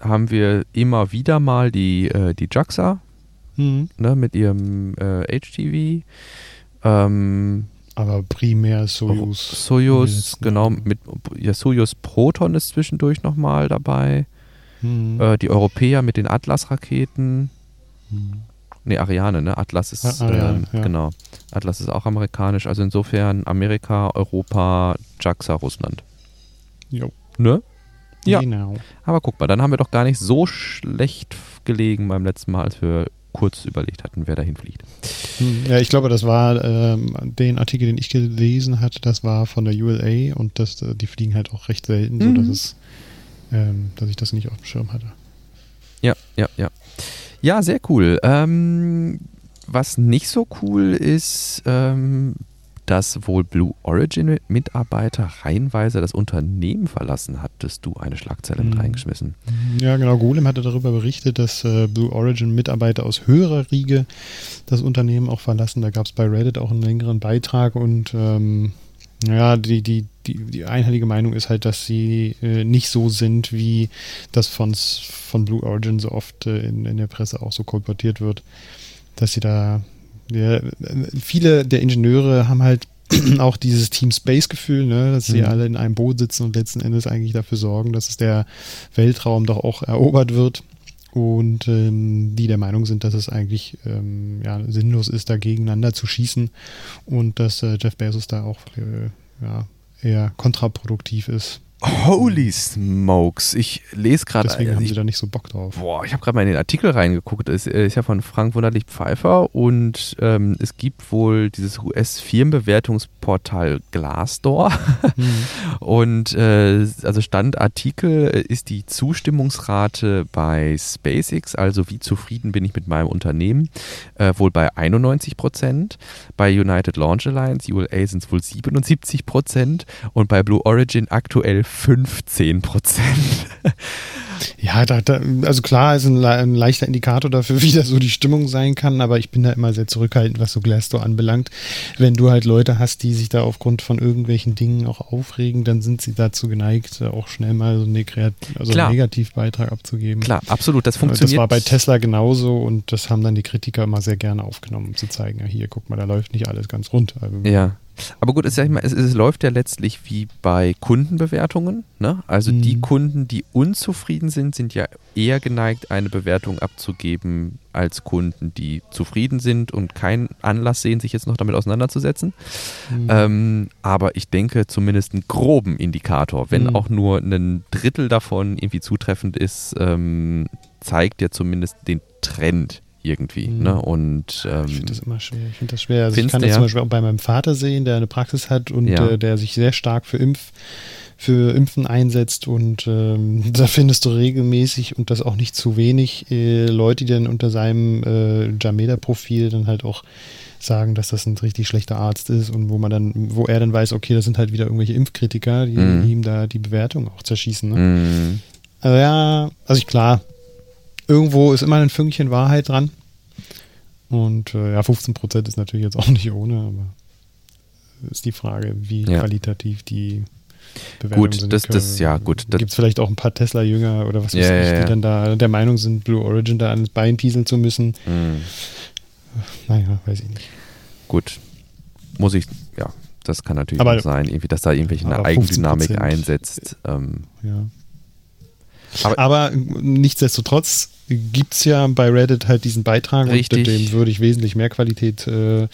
haben wir immer wieder mal die, äh, die JAXA mhm. ne, mit ihrem äh, HTV. Ähm, aber primär Soyuz. Soyuz, genau. Mit, ja, Soyuz Proton ist zwischendurch nochmal dabei. Mhm. Äh, die Europäer mit den Atlas-Raketen. Mhm. Ne, Ariane, ne? Atlas ist, ah, Ariane, äh, ja. genau. Atlas ist auch amerikanisch. Also insofern Amerika, Europa, JAXA, Russland. Jo. Ne? Ja. Genau. Aber guck mal, dann haben wir doch gar nicht so schlecht gelegen beim letzten Mal, als wir kurz überlegt hatten, wer dahin fliegt. Hm, ja, ich glaube, das war ähm, den Artikel, den ich gelesen hatte, das war von der ULA und das, äh, die fliegen halt auch recht selten, mhm. so dass es, ähm, dass ich das nicht auf dem Schirm hatte. Ja, ja, ja. Ja, sehr cool. Ähm, was nicht so cool ist, ähm, dass wohl Blue Origin Mitarbeiter reihenweise das Unternehmen verlassen, hattest du eine Schlagzeile mit mhm. reingeschmissen. Ja, genau. Golem hatte darüber berichtet, dass äh, Blue Origin Mitarbeiter aus höherer Riege das Unternehmen auch verlassen. Da gab es bei Reddit auch einen längeren Beitrag und ähm, ja, die, die, die, die einhellige Meinung ist halt, dass sie äh, nicht so sind, wie das von, von Blue Origin so oft äh, in, in der Presse auch so kolportiert wird, dass sie da ja, viele der Ingenieure haben halt auch dieses Team Space-Gefühl, ne, dass sie mhm. alle in einem Boot sitzen und letzten Endes eigentlich dafür sorgen, dass es der Weltraum doch auch erobert wird. Und ähm, die der Meinung sind, dass es eigentlich ähm, ja, sinnlos ist, da gegeneinander zu schießen und dass äh, Jeff Bezos da auch äh, ja, eher kontraproduktiv ist. Holy smokes. Ich lese gerade. Deswegen also haben sie da nicht so Bock drauf. Boah, ich habe gerade mal in den Artikel reingeguckt. Es ist ja von Frank Wunderlich Pfeiffer und ähm, es gibt wohl dieses US-Firmenbewertungsportal Glassdoor. Mhm. Und äh, also Standartikel äh, ist die Zustimmungsrate bei SpaceX, also wie zufrieden bin ich mit meinem Unternehmen, äh, wohl bei 91 Prozent. Bei United Launch Alliance, ULA, sind es wohl 77 Prozent und bei Blue Origin aktuell 15 Prozent. Ja, da, da, also klar ist ein, ein, leichter Indikator dafür, wie das so die Stimmung sein kann, aber ich bin da immer sehr zurückhaltend, was so Glassdoor anbelangt. Wenn du halt Leute hast, die sich da aufgrund von irgendwelchen Dingen auch aufregen, dann sind sie dazu geneigt, auch schnell mal so eine also einen Negativbeitrag abzugeben. Klar, absolut, das funktioniert. Das war bei Tesla genauso und das haben dann die Kritiker immer sehr gerne aufgenommen, um zu zeigen, ja hier, guck mal, da läuft nicht alles ganz rund. Also, ja. Aber gut, es, mal, es, es, läuft ja letztlich wie bei Kundenbewertungen. Ne? Also mhm. die Kunden, die unzufrieden sind, sind ja eher geneigt, eine Bewertung abzugeben als Kunden, die zufrieden sind und keinen Anlass sehen, sich jetzt noch damit auseinanderzusetzen. Mhm. Ähm, aber ich denke zumindest einen groben Indikator, wenn mhm. auch nur ein Drittel davon irgendwie zutreffend ist, ähm, zeigt ja zumindest den Trend irgendwie. Mhm. Ne? Und, ähm, ich finde das immer schwer. Ich finde das schwer. Also ich kann das zum Beispiel auch bei meinem Vater sehen, der eine Praxis hat und ja. äh, der sich sehr stark für Impf für Impfen einsetzt und ähm, da findest du regelmäßig und das auch nicht zu wenig äh, Leute, die dann unter seinem äh, Jameda-Profil dann halt auch sagen, dass das ein richtig schlechter Arzt ist und wo man dann, wo er dann weiß, okay, das sind halt wieder irgendwelche Impfkritiker, die mm. ihm da die Bewertung auch zerschießen. Ne? Mm. Also ja, also ich, klar, irgendwo ist immer ein Fünkchen Wahrheit dran. Und äh, ja, 15 Prozent ist natürlich jetzt auch nicht ohne, aber ist die Frage, wie ja. qualitativ die Bewertungen gut, sind. Das, das, ja, gut. Gibt es vielleicht auch ein paar Tesla-Jünger oder was weiß ja, ich, die ja. dann da der Meinung sind, Blue Origin da ans Bein pieseln zu müssen. Mhm. Naja, weiß ich nicht. Gut. Muss ich, ja, das kann natürlich aber, sein, irgendwie, dass da irgendwelche eine Eigendynamik einsetzt. Ähm, ja. Aber, aber nichtsdestotrotz gibt es ja bei Reddit halt diesen Beitrag richtig. und dem würde ich wesentlich mehr Qualität äh,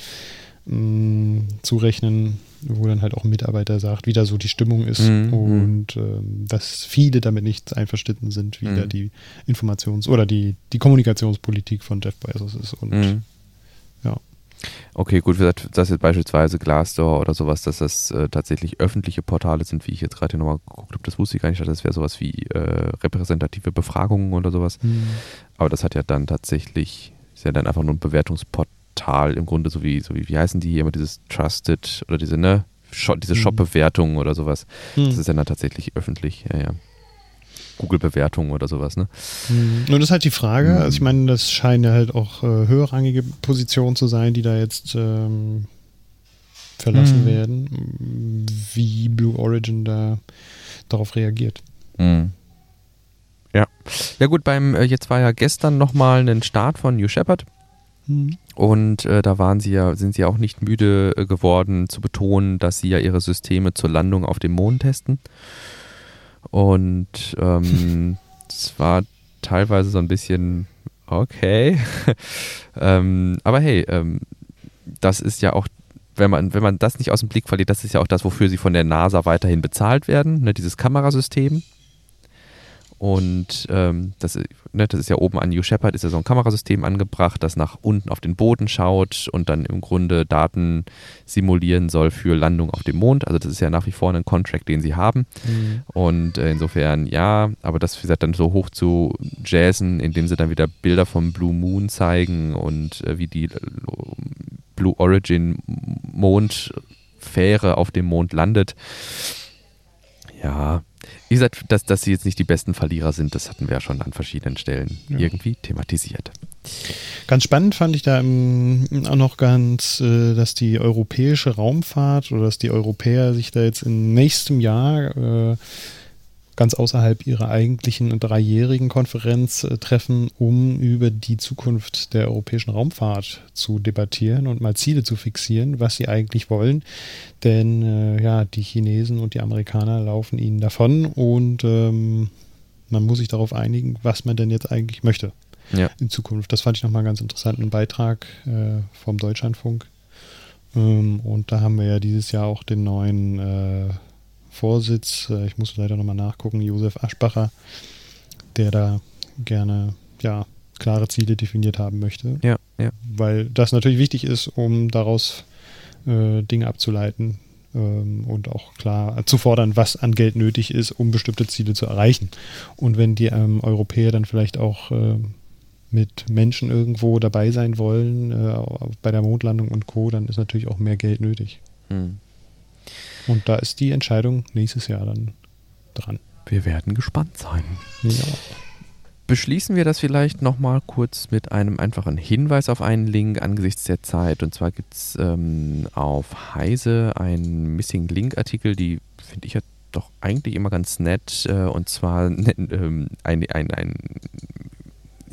mh, mm, zurechnen, wo dann halt auch ein Mitarbeiter sagt, wie da so die Stimmung ist mhm. und ähm, dass viele damit nicht einverstanden sind, wie mhm. da die Informations- oder die, die Kommunikationspolitik von Jeff Bezos ist und mhm. ja. Okay, gut, wie gesagt, das jetzt beispielsweise Glassdoor oder sowas, dass das äh, tatsächlich öffentliche Portale sind, wie ich jetzt gerade nochmal geguckt habe, das wusste ich gar nicht, das wäre sowas wie äh, repräsentative Befragungen oder sowas. Mhm. Aber das hat ja dann tatsächlich, ist ja dann einfach nur ein Bewertungsportal im Grunde, so wie, so wie, wie heißen die immer dieses Trusted oder diese, ne, Shop, diese mhm. Shop-Bewertungen oder sowas. Mhm. Das ist ja dann tatsächlich öffentlich, ja, ja. Google-Bewertungen oder sowas, ne? Mhm. Nun ist halt die Frage, mhm. also ich meine, das scheinen ja halt auch äh, höherrangige Positionen zu sein, die da jetzt ähm, verlassen mhm. werden, wie Blue Origin da darauf reagiert. Mhm. Ja. Ja gut, beim, äh, jetzt war ja gestern nochmal ein Start von New Shepard. Mhm. Und äh, da waren sie ja, sind sie auch nicht müde äh, geworden zu betonen, dass sie ja ihre Systeme zur Landung auf dem Mond testen. Und ähm, es war teilweise so ein bisschen okay. ähm, aber hey, ähm, das ist ja auch, wenn man, wenn man das nicht aus dem Blick verliert, das ist ja auch das, wofür sie von der NASA weiterhin bezahlt werden, ne, dieses Kamerasystem. Und ähm, das, ne, das ist ja oben an New Shepard, ist ja so ein Kamerasystem angebracht, das nach unten auf den Boden schaut und dann im Grunde Daten simulieren soll für Landung auf dem Mond. Also das ist ja nach wie vor ein Contract, den sie haben. Mhm. Und äh, insofern ja, aber das wie gesagt dann so hoch zu jazzen, indem sie dann wieder Bilder vom Blue Moon zeigen und äh, wie die äh, Blue Origin Mondfähre auf dem Mond landet. Ja, wie gesagt, dass, dass sie jetzt nicht die besten Verlierer sind, das hatten wir ja schon an verschiedenen Stellen ja. irgendwie thematisiert. Ganz spannend fand ich da im, auch noch ganz, äh, dass die europäische Raumfahrt oder dass die Europäer sich da jetzt im nächsten Jahr äh, ganz außerhalb ihrer eigentlichen dreijährigen Konferenz äh, treffen, um über die Zukunft der europäischen Raumfahrt zu debattieren und mal Ziele zu fixieren, was sie eigentlich wollen. Denn äh, ja, die Chinesen und die Amerikaner laufen ihnen davon und ähm, man muss sich darauf einigen, was man denn jetzt eigentlich möchte ja. in Zukunft. Das fand ich nochmal einen ganz interessanten Beitrag äh, vom Deutschlandfunk. Ähm, und da haben wir ja dieses Jahr auch den neuen äh, Vorsitz, äh, ich muss leider nochmal nachgucken, Josef Aschbacher, der da gerne ja, klare Ziele definiert haben möchte. Ja, ja. Weil das natürlich wichtig ist, um daraus äh, Dinge abzuleiten ähm, und auch klar zu fordern, was an Geld nötig ist, um bestimmte Ziele zu erreichen. Und wenn die ähm, Europäer dann vielleicht auch äh, mit Menschen irgendwo dabei sein wollen, äh, bei der Mondlandung und Co., dann ist natürlich auch mehr Geld nötig. Hm. Und da ist die Entscheidung nächstes Jahr dann dran. Wir werden gespannt sein. Ja. Beschließen wir das vielleicht nochmal kurz mit einem einfachen Hinweis auf einen Link angesichts der Zeit. Und zwar gibt es ähm, auf Heise einen Missing Link-Artikel, die finde ich ja doch eigentlich immer ganz nett. Äh, und zwar ähm, ein, ein, ein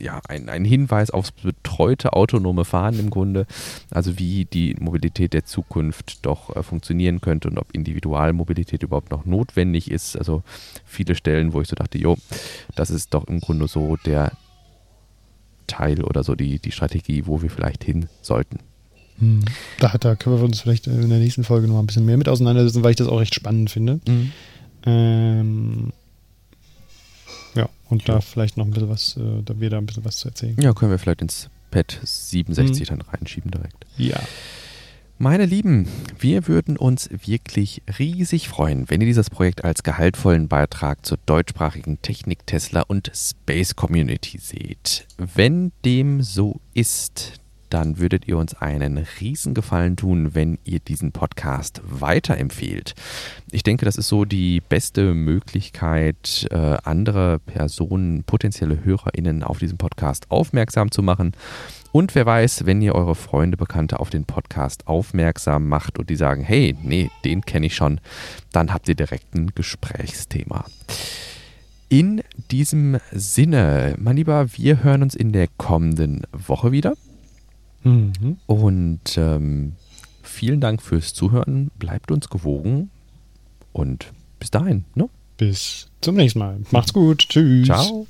ja, ein, ein Hinweis aufs betreute autonome Fahren im Grunde, also wie die Mobilität der Zukunft doch äh, funktionieren könnte und ob Individualmobilität überhaupt noch notwendig ist. Also viele Stellen, wo ich so dachte, jo, das ist doch im Grunde so der Teil oder so die, die Strategie, wo wir vielleicht hin sollten. Hm. Da, da können wir uns vielleicht in der nächsten Folge noch ein bisschen mehr mit auseinandersetzen, weil ich das auch recht spannend finde. Mhm. Ähm, ja, und ja. da vielleicht noch ein bisschen was, äh, da wir da ein bisschen was zu erzählen. Ja, können wir vielleicht ins Pad 67 mhm. dann reinschieben direkt. Ja. Meine Lieben, wir würden uns wirklich riesig freuen, wenn ihr dieses Projekt als gehaltvollen Beitrag zur deutschsprachigen Technik, Tesla und Space Community seht. Wenn dem so ist, dann würdet ihr uns einen Riesengefallen tun, wenn ihr diesen Podcast weiterempfehlt. Ich denke, das ist so die beste Möglichkeit, äh, andere Personen, potenzielle HörerInnen auf diesen Podcast aufmerksam zu machen. Und wer weiß, wenn ihr eure Freunde, Bekannte auf den Podcast aufmerksam macht und die sagen, hey, nee, den kenne ich schon, dann habt ihr direkt ein Gesprächsthema. In diesem Sinne, mein Lieber, wir hören uns in der kommenden Woche wieder. Mhm. Und ähm, vielen Dank fürs Zuhören. Bleibt uns gewogen und bis dahin. Ne? Bis zum nächsten Mal. Macht's gut. Tschüss. Ciao.